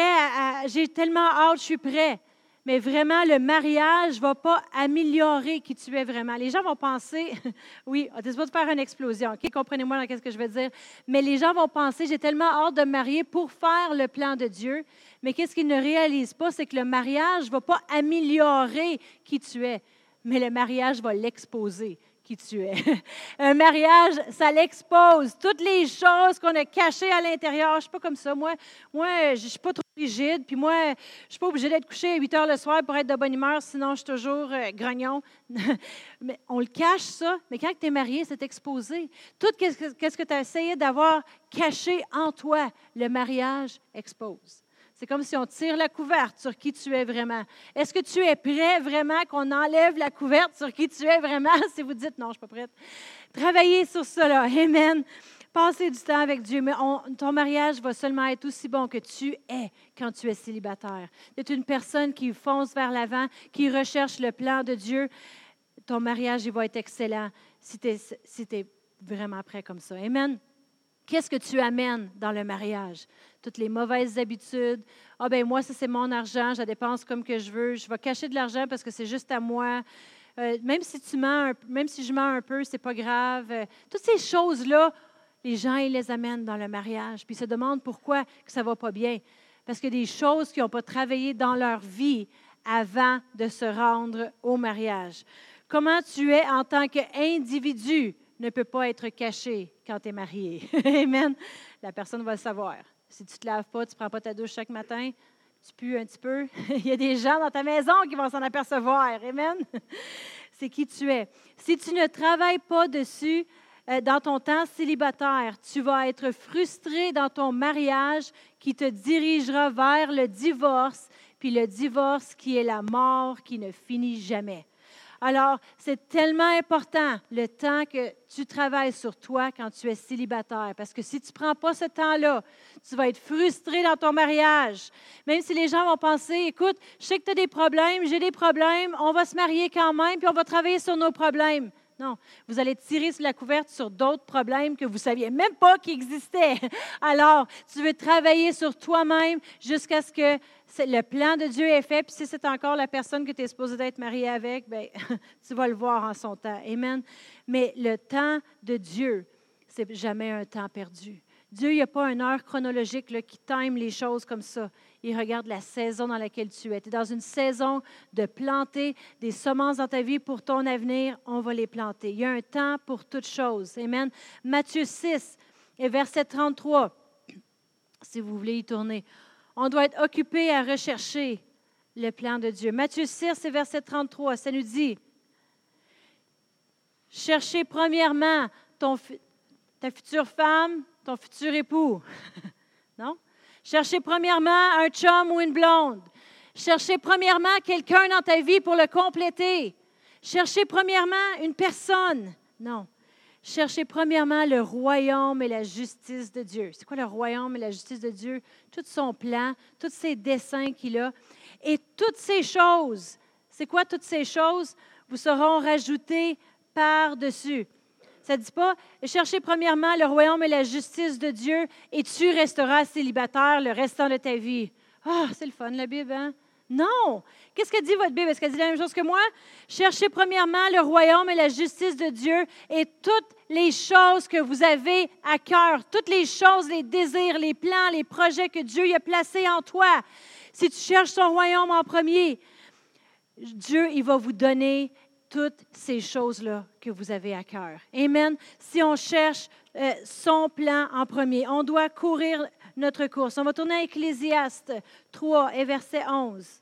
A: j'ai tellement hâte, je suis prêt mais vraiment, le mariage ne va pas améliorer qui tu es vraiment. Les gens vont penser, oui, tu pas de faire une explosion, OK? Comprenez-moi ce que je veux dire. Mais les gens vont penser, j'ai tellement hâte de me marier pour faire le plan de Dieu. Mais qu'est-ce qu'ils ne réalisent pas, c'est que le mariage ne va pas améliorer qui tu es, mais le mariage va l'exposer qui tu es. Un mariage, ça l'expose. Toutes les choses qu'on a cachées à l'intérieur. Je ne suis pas comme ça. Moi, moi je ne suis pas trop rigide. Puis moi, je ne suis pas obligée d'être couché à 8 heures le soir pour être de bonne humeur, sinon je suis toujours euh, grognon. mais on le cache, ça. Mais quand tu es marié, c'est exposé. Tout ce que tu as essayé d'avoir caché en toi, le mariage expose. C'est comme si on tire la couverte sur qui tu es vraiment. Est-ce que tu es prêt vraiment qu'on enlève la couverte sur qui tu es vraiment? Si vous dites non, je ne suis pas prête. Travaillez sur cela. Amen. Passez du temps avec Dieu, mais ton mariage va seulement être aussi bon que tu es quand tu es célibataire. Tu es une personne qui fonce vers l'avant, qui recherche le plan de Dieu. Ton mariage, il va être excellent si tu si es vraiment prêt comme ça. Amen. Qu'est-ce que tu amènes dans le mariage? Toutes les mauvaises habitudes. Ah ben moi, ça c'est mon argent, je la dépense comme que je veux. Je vais cacher de l'argent parce que c'est juste à moi. Euh, même si tu mens, même si je mens un peu, c'est pas grave. Euh, toutes ces choses-là, les gens ils les amènent dans le mariage. Puis ils se demandent pourquoi que ça va pas bien. Parce que des choses qui n'ont pas travaillé dans leur vie avant de se rendre au mariage. Comment tu es en tant qu'individu? ne peut pas être caché quand tu es marié. Amen. La personne va le savoir. Si tu ne te laves pas, tu ne prends pas ta douche chaque matin, tu pues un petit peu. Il y a des gens dans ta maison qui vont s'en apercevoir. Amen. C'est qui tu es. Si tu ne travailles pas dessus, euh, dans ton temps célibataire, tu vas être frustré dans ton mariage qui te dirigera vers le divorce, puis le divorce qui est la mort qui ne finit jamais. Alors, c'est tellement important le temps que tu travailles sur toi quand tu es célibataire. Parce que si tu ne prends pas ce temps-là, tu vas être frustré dans ton mariage. Même si les gens vont penser, écoute, je sais que tu as des problèmes, j'ai des problèmes, on va se marier quand même, puis on va travailler sur nos problèmes. Non, vous allez tirer la couverture sur d'autres problèmes que vous ne saviez même pas qu'ils existaient. Alors, tu veux travailler sur toi-même jusqu'à ce que le plan de Dieu est fait, puis si c'est encore la personne que tu es supposé d'être marié avec, bien, tu vas le voir en son temps. Amen. Mais le temps de Dieu, c'est jamais un temps perdu. Dieu, il n'y a pas une heure chronologique là, qui time les choses comme ça. Il regarde la saison dans laquelle tu es. Tu es dans une saison de planter des semences dans ta vie pour ton avenir. On va les planter. Il y a un temps pour toutes choses. Amen. Matthieu 6 et verset 33, si vous voulez y tourner. On doit être occupé à rechercher le plan de Dieu. Matthieu 6, verset 33, ça nous dit, cherchez premièrement ton, ta future femme, ton futur époux. Cherchez premièrement un chum ou une blonde. Cherchez premièrement quelqu'un dans ta vie pour le compléter. Cherchez premièrement une personne. Non. Cherchez premièrement le royaume et la justice de Dieu. C'est quoi le royaume et la justice de Dieu? Tout son plan, tous ses desseins qu'il a. Et toutes ces choses, c'est quoi toutes ces choses? Vous seront rajoutées par-dessus. Ça ne dit pas, cherchez premièrement le royaume et la justice de Dieu et tu resteras célibataire le restant de ta vie. Ah, c'est le fun, la Bible, hein? Non! Qu'est-ce que dit votre Bible? Est-ce qu'elle dit la même chose que moi? Cherchez premièrement le royaume et la justice de Dieu et toutes les choses que vous avez à cœur, toutes les choses, les désirs, les plans, les projets que Dieu a placés en toi. Si tu cherches son royaume en premier, Dieu, il va vous donner toutes ces choses-là que vous avez à cœur. Amen. Si on cherche euh, son plan en premier, on doit courir notre course. On va tourner à Ecclésiaste 3 et verset 11.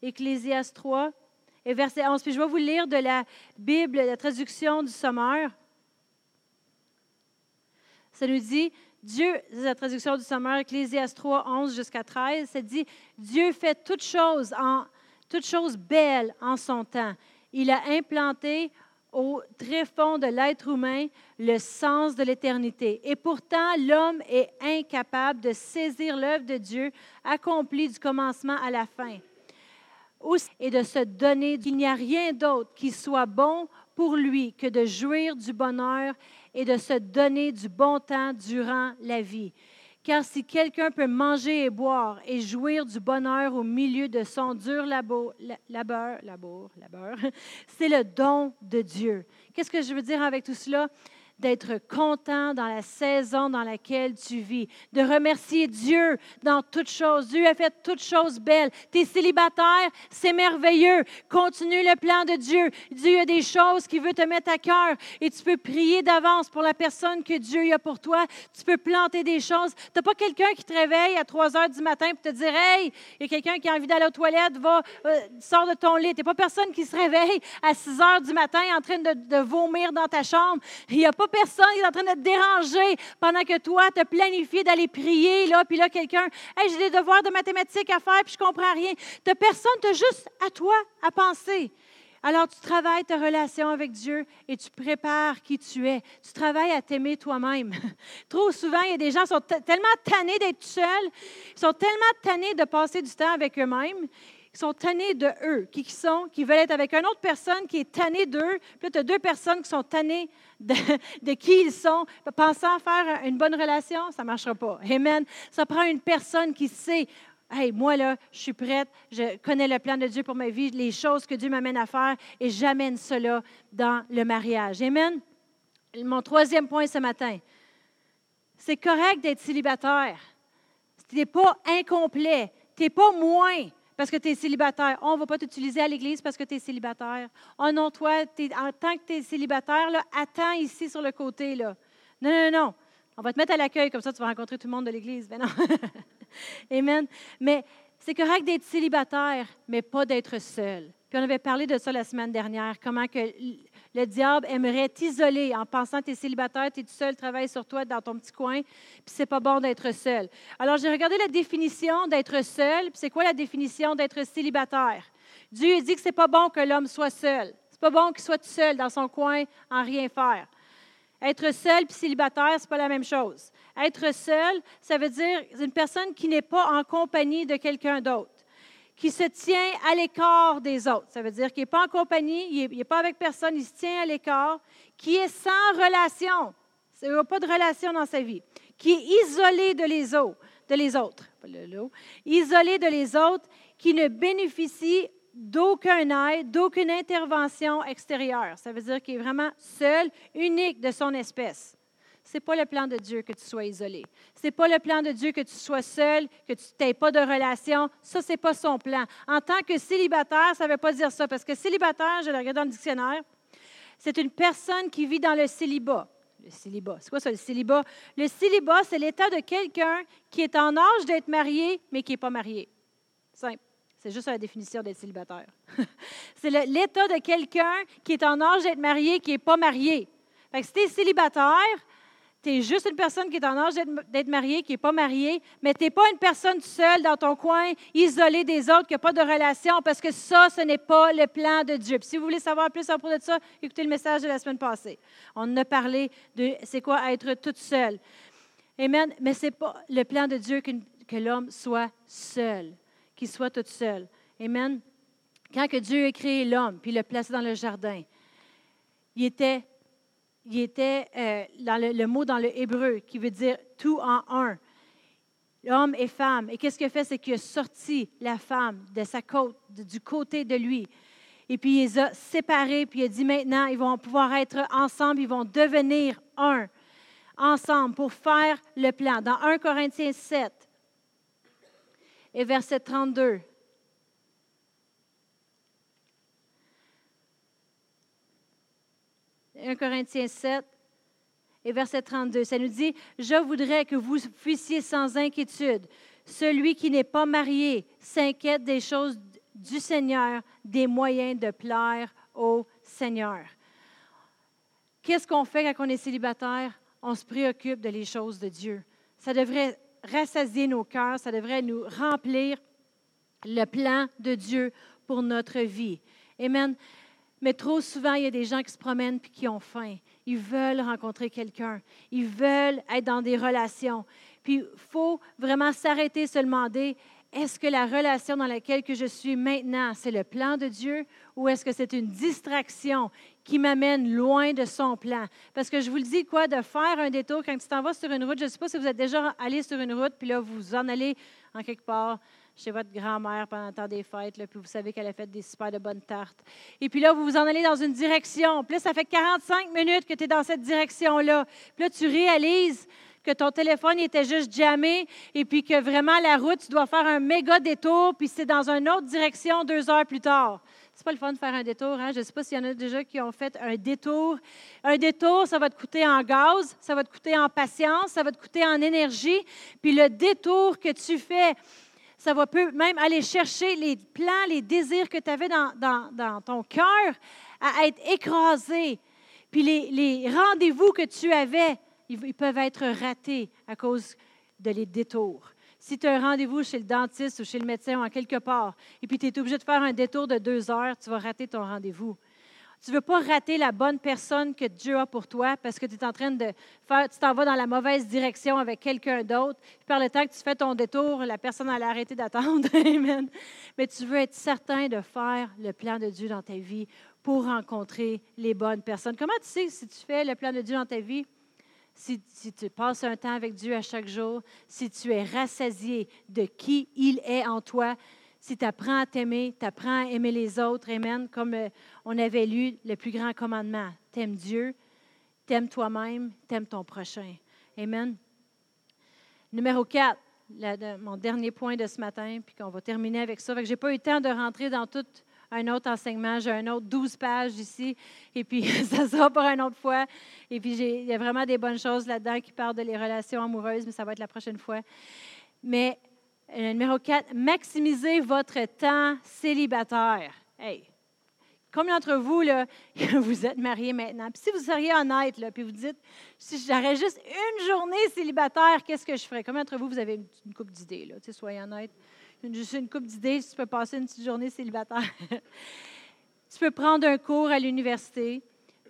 A: Ecclésiaste 3 et verset 11. Puis je vais vous lire de la Bible, la traduction du Sommeur. Ça nous dit, Dieu, c'est la traduction du sommaire, Ecclésias 3, 11 jusqu'à 13, ça dit Dieu fait toutes choses, en, toutes belles en son temps. Il a implanté au très fond de l'être humain le sens de l'éternité. Et pourtant, l'homme est incapable de saisir l'œuvre de Dieu accomplie du commencement à la fin. Et de se donner qu'il n'y a rien d'autre qui soit bon pour lui que de jouir du bonheur et de se donner du bon temps durant la vie. Car si quelqu'un peut manger et boire et jouir du bonheur au milieu de son dur labeur, labeur, labeur, labeur c'est le don de Dieu. Qu'est-ce que je veux dire avec tout cela? D'être content dans la saison dans laquelle tu vis, de remercier Dieu dans toutes choses. Dieu a fait toutes choses belles. Tu es célibataire, c'est merveilleux. Continue le plan de Dieu. Dieu a des choses qu'il veut te mettre à cœur et tu peux prier d'avance pour la personne que Dieu a pour toi. Tu peux planter des choses. Tu n'as pas quelqu'un qui te réveille à 3 heures du matin pour te dire Hey, il y a quelqu'un qui a envie d'aller aux toilettes, va, euh, sors de ton lit. Tu n'es pas personne qui se réveille à 6 heures du matin en train de, vomir dans ta chambre. Il a pas personne qui est en train de te déranger pendant que toi, tu as planifié d'aller prier, là, puis là, quelqu'un, hey, j'ai des devoirs de mathématiques à faire, puis je comprends rien. Tu personne, tu juste à toi à penser. Alors, tu travailles ta relation avec Dieu et tu prépares qui tu es. Tu travailles à t'aimer toi-même. Trop souvent, il y a des gens qui sont tellement tannés d'être seuls, ils sont tellement tannés de passer du temps avec eux-mêmes, qui sont tannés de eux, qui, sont, qui veulent être avec une autre personne qui est tannée d'eux. Puis là, tu as deux personnes qui sont tannées de, qui ils sont. Pensant faire une bonne relation, ça ne marchera pas. Amen. Ça prend une personne qui sait. Hey, moi, là, je suis prête, je connais le plan de Dieu pour ma vie, les choses que Dieu m'amène à faire, et j'amène cela dans le mariage. Amen. Mon troisième point ce matin, c'est correct d'être célibataire. Tu n'es pas incomplet, tu n'es pas moins parce que tu es célibataire. on ne va pas t'utiliser à l'église parce que tu es célibataire. Oh non, toi, en tant que tu es célibataire, attends ici sur le côté. Là. Non, non, non. On va te mettre à l'accueil, comme ça tu vas rencontrer tout le monde de l'église. Ben non. Amen. Mais c'est correct d'être célibataire, mais pas d'être seul. Puis on avait parlé de ça la semaine dernière, comment que le diable aimerait t'isoler en pensant que tu es célibataire, tu es tout seul, travaille sur toi dans ton petit coin, puis c'est pas bon d'être seul. Alors, j'ai regardé la définition d'être seul, puis c'est quoi la définition d'être célibataire? Dieu dit que c'est pas bon que l'homme soit seul. C'est pas bon qu'il soit tout seul dans son coin en rien faire. Être seul puis célibataire, c'est pas la même chose. Être seul, ça veut dire une personne qui n'est pas en compagnie de quelqu'un d'autre qui se tient à l'écart des autres. Ça veut dire qu'il n'est pas en compagnie, il n'est pas avec personne, il se tient à l'écart, qui est sans relation. Il n'a pas de relation dans sa vie. Qui est isolé de les autres, de les autres, isolé de les autres, qui ne bénéficie d'aucun aide, d'aucune intervention extérieure. Ça veut dire qu'il est vraiment seul, unique de son espèce. N'est pas le plan de Dieu que tu sois isolé. Ce n'est pas le plan de Dieu que tu sois seul, que tu n'aies pas de relation. Ça, ce n'est pas son plan. En tant que célibataire, ça ne veut pas dire ça, parce que célibataire, je le regarde dans le dictionnaire, c'est une personne qui vit dans le célibat. le célibat. C'est quoi ça, le célibat? Le célibat, c'est l'état de quelqu'un qui est en âge d'être marié, mais qui n'est pas marié. Simple. C'est juste la définition d'être célibataire. c'est l'état de quelqu'un qui est en âge d'être marié, qui n'est pas marié. Fait que si tu es célibataire, tu es juste une personne qui est en âge d'être mariée, qui n'est pas mariée, mais tu n'es pas une personne seule dans ton coin, isolée des autres, qui n'a pas de relation, parce que ça, ce n'est pas le plan de Dieu. si vous voulez savoir plus à propos de ça, écoutez le message de la semaine passée. On a parlé de c'est quoi être toute seule. Amen. Mais ce n'est pas le plan de Dieu que, l'homme soit seul, qu'il soit toute seul. Amen. Quand que Dieu a créé l'homme, puis le placé dans le jardin, il était il était euh, dans le, mot dans le hébreu qui veut dire tout en un. Homme et femme. Et qu'est-ce qu'il a fait? C'est qu'il a sorti la femme de sa côte, du côté de lui. Et puis il les a séparés, puis il a dit maintenant, ils vont pouvoir être ensemble, ils vont devenir un, ensemble, pour faire le plan. Dans 1 Corinthiens 7 et verset 32. 1 Corinthiens 7 et verset 32. Ça nous dit, je voudrais que vous fussiez sans inquiétude. Celui qui n'est pas marié s'inquiète des choses du Seigneur, des moyens de plaire au Seigneur. Qu'est-ce qu'on fait quand on est célibataire? On se préoccupe de les choses de Dieu. Ça devrait rassasier nos cœurs, ça devrait nous remplir le plan de Dieu pour notre vie. Amen. Mais trop souvent, il y a des gens qui se promènent puis qui ont faim. Ils veulent rencontrer quelqu'un. Ils veulent être dans des relations. Puis il faut vraiment s'arrêter, se demander est-ce que la relation dans laquelle que je suis maintenant, c'est le plan de Dieu ou est-ce que c'est une distraction qui m'amène loin de son plan? Parce que je vous le dis, quoi, de faire un détour quand tu t'en vas sur une route, je ne sais pas si vous êtes déjà allé sur une route, puis là, vous en allez en quelque part chez votre grand-mère pendant le des fêtes, puis vous savez qu'elle a fait des super de bonnes tartes. Et puis là, vous vous en allez dans une direction. Puis là, ça fait 45 minutes que tu es dans cette direction-là. Puis là, tu réalises que ton téléphone était juste jammé et puis que vraiment la route, tu dois faire un méga détour, puis c'est dans une autre direction deux heures plus tard. C'est pas le fun de faire un détour. Hein? Je ne sais pas s'il y en a déjà qui ont fait un détour. Un détour, ça va te coûter en gaz, ça va te coûter en patience, ça va te coûter en énergie. Puis le détour que tu fais, ça va peut même aller chercher les plans, les désirs que tu avais dans, ton cœur à être écrasés. Puis les, les rendez-vous que tu avais, ils, peuvent être ratés à cause de les détours. Si tu as un rendez-vous chez le dentiste ou chez le médecin ou en quelque part, et puis tu es obligé de faire un détour de deux heures, tu vas rater ton rendez-vous. Tu ne veux pas rater la bonne personne que Dieu a pour toi parce que tu es en train de faire, tu t'en vas dans la mauvaise direction avec quelqu'un d'autre. Puis par le temps que tu fais ton détour, la personne a arrêté d'attendre. Amen. Mais tu veux être certain de faire le plan de Dieu dans ta vie pour rencontrer les bonnes personnes. Comment tu sais si tu fais le plan de Dieu dans ta vie? Si, si, tu passes un temps avec Dieu à chaque jour, si tu es rassasié de qui il est en toi, si tu apprends à t'aimer, tu apprends à aimer les autres, Amen, comme euh, on avait lu le plus grand commandement. T'aimes Dieu, t'aimes toi-même, t'aimes ton prochain. Amen. Numéro 4, mon dernier point de ce matin, puis qu'on va terminer avec ça. Je n'ai pas eu le temps de rentrer dans tout un autre enseignement. J'ai un autre 12 pages ici, et puis ça sera pour une autre fois. Et puis il y a vraiment des bonnes choses là-dedans qui parlent de les relations amoureuses, mais ça va être la prochaine fois. Mais euh, numéro 4, maximisez votre temps célibataire. Hey, combien d'entre vous, là, vous êtes mariés maintenant? Puis si vous seriez honnête, là, puis vous dites, si j'aurais juste une journée célibataire, qu'est-ce que je ferais? Combien d'entre vous, vous avez une, coupe d'idées, là? Tu soyez honnête. Juste une coupe d'idées, si tu peux passer une petite journée célibataire. tu peux prendre un cours à l'université.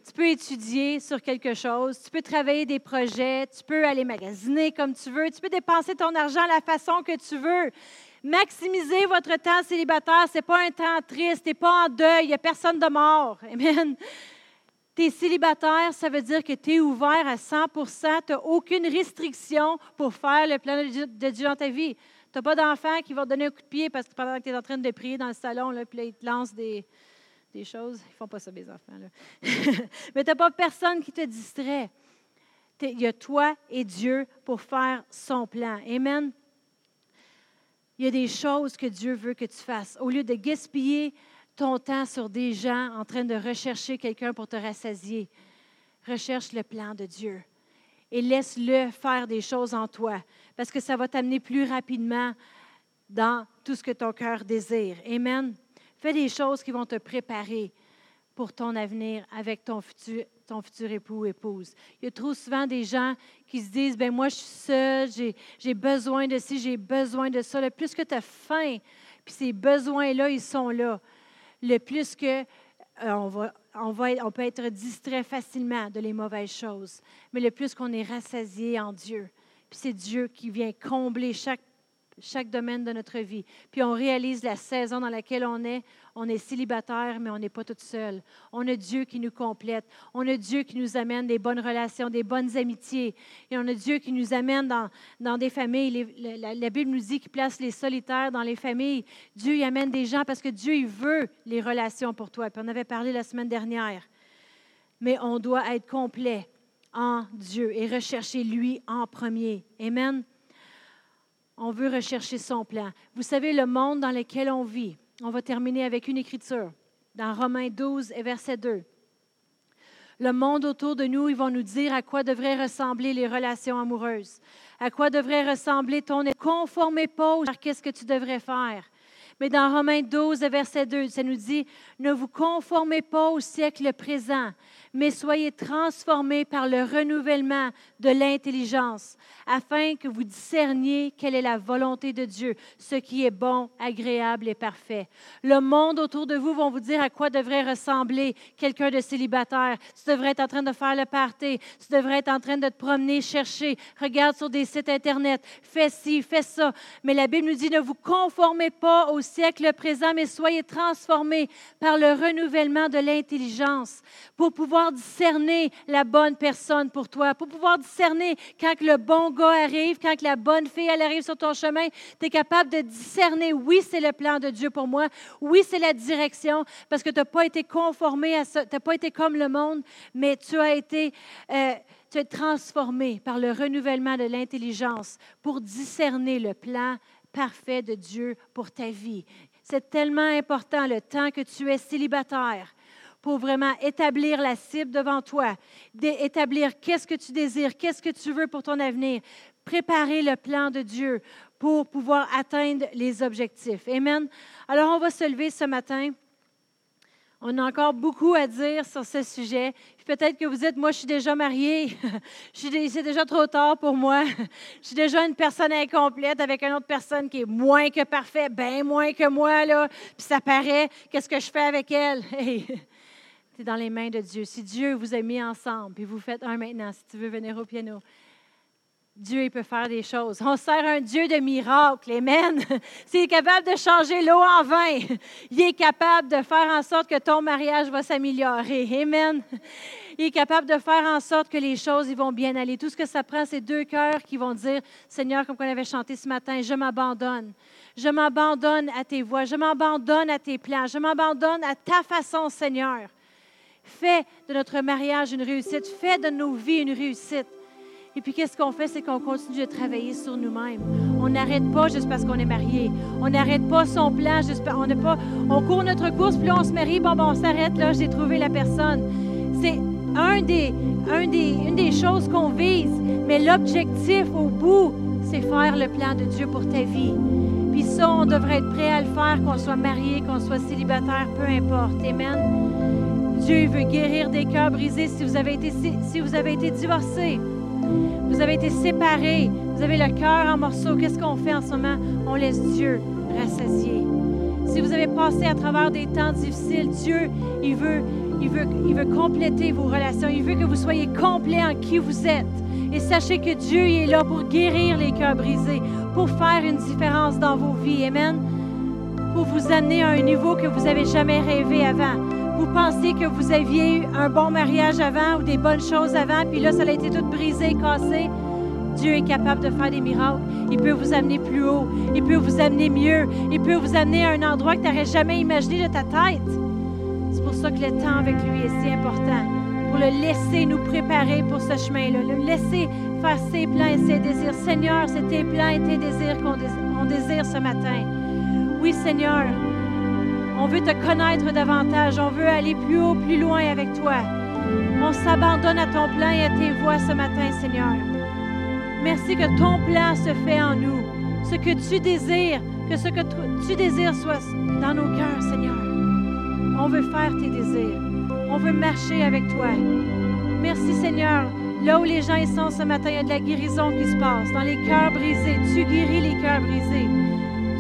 A: Tu peux étudier sur quelque chose, tu peux travailler des projets, tu peux aller magasiner comme tu veux, tu peux dépenser ton argent la façon que tu veux. Maximiser votre temps célibataire, ce n'est pas un temps triste, tu pas en deuil, il n'y a personne de mort. Amen. Tu es célibataire, ça veut dire que tu es ouvert à 100% tu n'as aucune restriction pour faire le plan de Dieu dans ta vie. Tu n'as pas d'enfant qui va te donner un coup de pied parce que pendant que tu es en train de prier dans le salon, là, puis là, te lance des, des choses. Ils ne font pas ça, mes enfants. Mais tu n'as pas personne qui te distrait. Il y a toi et Dieu pour faire son plan. Amen. Il y a des choses que Dieu veut que tu fasses. Au lieu de gaspiller ton temps sur des gens en train de rechercher quelqu'un pour te rassasier, recherche le plan de Dieu et laisse-le faire des choses en toi, parce que ça va t'amener plus rapidement dans tout ce que ton cœur désire. Amen. Fais des choses qui vont te préparer pour ton avenir avec ton futur, ton futur époux ou épouse. Il y a trop souvent des gens qui se disent, ben moi je suis seule, j'ai besoin de ci, j'ai besoin de ça. Le plus que tu as faim, puis ces besoins-là, ils sont là, le plus que euh, on, va, on, va, on peut être distrait facilement de les mauvaises choses, mais le plus qu'on est rassasié en Dieu, puis c'est Dieu qui vient combler chaque chaque domaine de notre vie. Puis on réalise la saison dans laquelle on est. On est célibataire, mais on n'est pas toute seule. On a Dieu qui nous complète. On a Dieu qui nous amène des bonnes relations, des bonnes amitiés. Et on a Dieu qui nous amène dans, dans des familles. la, Bible nous dit qu'il place les solitaires dans les familles. Dieu y amène des gens parce que Dieu il veut les relations pour toi. Puis on avait parlé la semaine dernière. Mais on doit être complet en Dieu et rechercher lui en premier. Amen on veut rechercher son plan. Vous savez, le monde dans lequel on vit, on va terminer avec une écriture dans Romains 12 et verset 2. Le monde autour de nous, ils vont nous dire à quoi devraient ressembler les relations amoureuses, à quoi devrait ressembler ton... Conformez pas à qu'est-ce que tu devrais faire? Mais dans Romains 12, verset 2, ça nous dit, ne vous conformez pas au siècle présent, mais soyez transformés par le renouvellement de l'intelligence, afin que vous discerniez quelle est la volonté de Dieu, ce qui est bon, agréable et parfait. Le monde autour de vous va vous dire à quoi devrait ressembler quelqu'un de célibataire. Tu devrais être en train de faire le party, tu devrais être en train de te promener, chercher, regarde sur des sites Internet, fais ci, fais ça. Mais la Bible nous dit, ne vous conformez pas au siècle présent, mais soyez transformés par le renouvellement de l'intelligence pour pouvoir discerner la bonne personne pour toi, pour pouvoir discerner quand le bon gars arrive, quand la bonne fille elle arrive sur ton chemin, tu es capable de discerner, oui, c'est le plan de Dieu pour moi, oui, c'est la direction, parce que tu n'as pas été conformé à ça, tu n'as pas été comme le monde, mais tu as été... Euh, tu transformé par le renouvellement de l'intelligence pour discerner le plan parfait de Dieu pour ta vie. C'est tellement important le temps que tu es célibataire pour vraiment établir la cible devant toi, établir qu'est-ce que tu désires, qu'est-ce que tu veux pour ton avenir, préparer le plan de Dieu pour pouvoir atteindre les objectifs. Amen. Alors, on va se lever ce matin. On a encore beaucoup à dire sur ce sujet. Peut-être que vous dites, moi, je suis déjà mariée. C'est déjà trop tard pour moi. Je suis déjà une personne incomplète avec une autre personne qui est moins que parfaite, bien moins que moi, là. Puis ça paraît, qu'est-ce que je fais avec elle? Hey, c'est dans les mains de Dieu. Si Dieu vous a mis ensemble, puis vous faites un maintenant, si tu veux venir au piano, Dieu, il peut faire des choses. On sert un Dieu de miracles. Amen. S'il est capable de changer l'eau en vin, il est capable de faire en sorte que ton mariage va s'améliorer. Amen. Il est capable de faire en sorte que les choses vont bien aller. Tout ce que ça prend, c'est deux cœurs qui vont dire, Seigneur, comme on avait chanté ce matin, je m'abandonne. Je m'abandonne à tes voies. Je m'abandonne à tes plans. Je m'abandonne à ta façon, Seigneur. Fais de notre mariage une réussite. Fais de nos vies une réussite. Et puis, qu'est-ce qu'on fait? C'est qu'on continue de travailler sur nous-mêmes. On n'arrête pas juste parce qu'on est marié. On n'arrête pas son plan juste parce on n'est pas. On court notre course, puis là, on se marie. Bon, bon, on s'arrête, là, j'ai trouvé la personne. C'est un des, un des, une des choses qu'on vise. Mais l'objectif au bout, c'est faire le plan de Dieu pour ta vie. Puis ça, on devrait être prêt à le faire, qu'on soit marié, qu'on soit célibataire, peu importe. Amen. Dieu veut guérir des cœurs brisés si vous avez été, si vous avez été divorcé. Vous avez été séparés. Vous avez le cœur en morceaux. Qu'est-ce qu'on fait en ce moment? On laisse Dieu rassasier. Si vous avez passé à travers des temps difficiles, Dieu, il veut, il veut, il veut compléter vos relations. Il veut que vous soyez complet en qui vous êtes. Et sachez que Dieu est là pour guérir les cœurs brisés, pour faire une différence dans vos vies. Amen. Pour vous amener à un niveau que vous n'avez jamais rêvé avant vous pensez que vous aviez eu un bon mariage avant ou des bonnes choses avant, puis là, ça a été tout brisé, cassé, Dieu est capable de faire des miracles. Il peut vous amener plus haut. Il peut vous amener mieux. Il peut vous amener à un endroit que tu n'aurais jamais imaginé de ta tête. C'est pour ça que le temps avec lui est si important. Pour le laisser nous préparer pour ce chemin-là. Le laisser faire ses plans et ses désirs. Seigneur, c'est tes plans et tes désirs qu'on désire ce matin. Oui, Seigneur, on veut te connaître davantage. On veut aller plus haut, plus loin avec toi. On s'abandonne à ton plan et à tes voies ce matin, Seigneur. Merci que ton plan se fait en nous. Ce que tu désires, que ce que tu désires soit dans nos cœurs, Seigneur. On veut faire tes désirs. On veut marcher avec toi. Merci, Seigneur. Là où les gens y sont ce matin, il y a de la guérison qui se passe. Dans les cœurs brisés, tu guéris les cœurs brisés.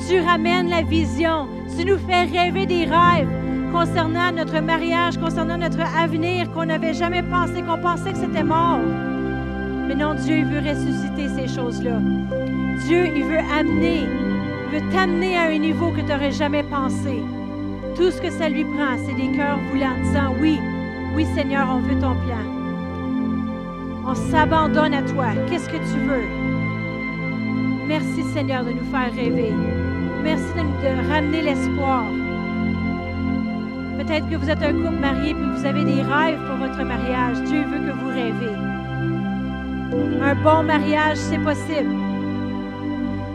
A: Tu ramènes la vision. Tu nous fais rêver des rêves concernant notre mariage, concernant notre avenir qu'on n'avait jamais pensé, qu'on pensait que c'était mort. Mais non, Dieu, il veut ressusciter ces choses-là. Dieu, il veut amener, il veut t'amener à un niveau que tu n'aurais jamais pensé. Tout ce que ça lui prend, c'est des cœurs voulants, disant oui, oui Seigneur, on veut ton plan. On s'abandonne à toi. Qu'est-ce que tu veux? Merci Seigneur de nous faire rêver. Merci de ramener l'espoir. Peut-être que vous êtes un couple marié et vous avez des rêves pour votre mariage. Dieu veut que vous rêvez. Un bon mariage, c'est possible.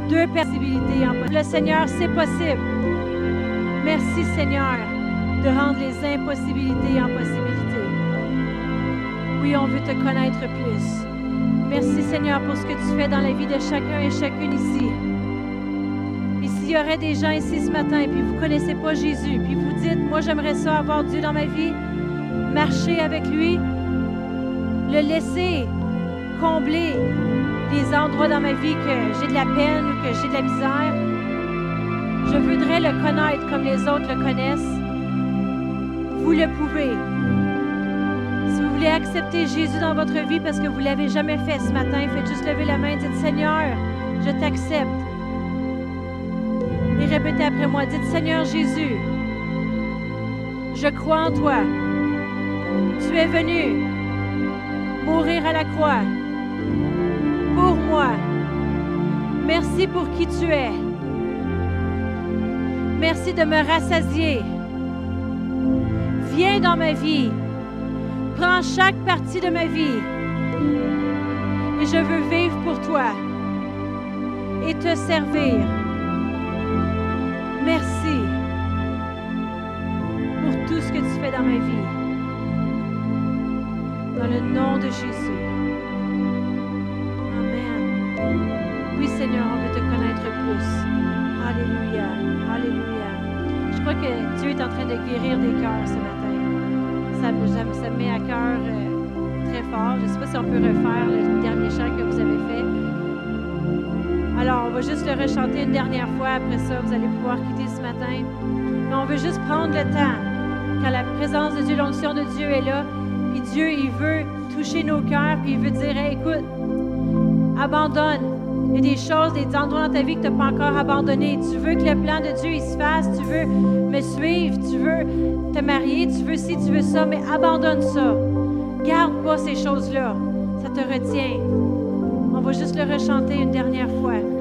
A: Deux possibilités. Le Seigneur, c'est possible. Merci Seigneur de rendre les impossibilités en possibilités. Oui, on veut te connaître plus. Merci Seigneur pour ce que tu fais dans la vie de chacun et chacune ici. Y aurait des gens ici ce matin et puis vous ne connaissez pas Jésus, puis vous dites, moi j'aimerais ça avoir Dieu dans ma vie, marcher avec lui, le laisser combler les endroits dans ma vie que j'ai de la peine ou que j'ai de la misère, je voudrais le connaître comme les autres le connaissent. Vous le pouvez. Si vous voulez accepter Jésus dans votre vie parce que vous ne l'avez jamais fait ce matin, faites juste lever la main et dites Seigneur, je t'accepte. Et répétez après moi, dites Seigneur Jésus, je crois en toi. Tu es venu mourir à la croix pour moi. Merci pour qui tu es. Merci de me rassasier. Viens dans ma vie. Prends chaque partie de ma vie. Et je veux vivre pour toi et te servir. Merci pour tout ce que tu fais dans ma vie. Dans le nom de Jésus. Amen. Oui, Seigneur, on veut te connaître plus. Alléluia. Alléluia. Je crois que Dieu est en train de guérir des cœurs ce matin. Ça, me- ça me met à cœur euh, très fort. Je ne sais pas si on peut refaire le dernier chant que vous avez fait. Alors, on va juste le rechanter une dernière fois. Après ça, vous allez pouvoir quitter ce matin. Mais on veut juste prendre le temps. Quand la présence de Dieu, l'onction de Dieu est là, puis Dieu, il veut toucher nos cœurs, puis il veut dire, écoute, abandonne. Il y a des choses, des endroits dans ta vie que tu n'as pas encore abandonnés. Tu veux que le plan de Dieu il se fasse, tu veux me suivre, tu veux te marier, tu veux ci, tu veux ça, mais abandonne ça. Garde pas ces choses-là. Ça te retient. On va juste le rechanter une dernière fois.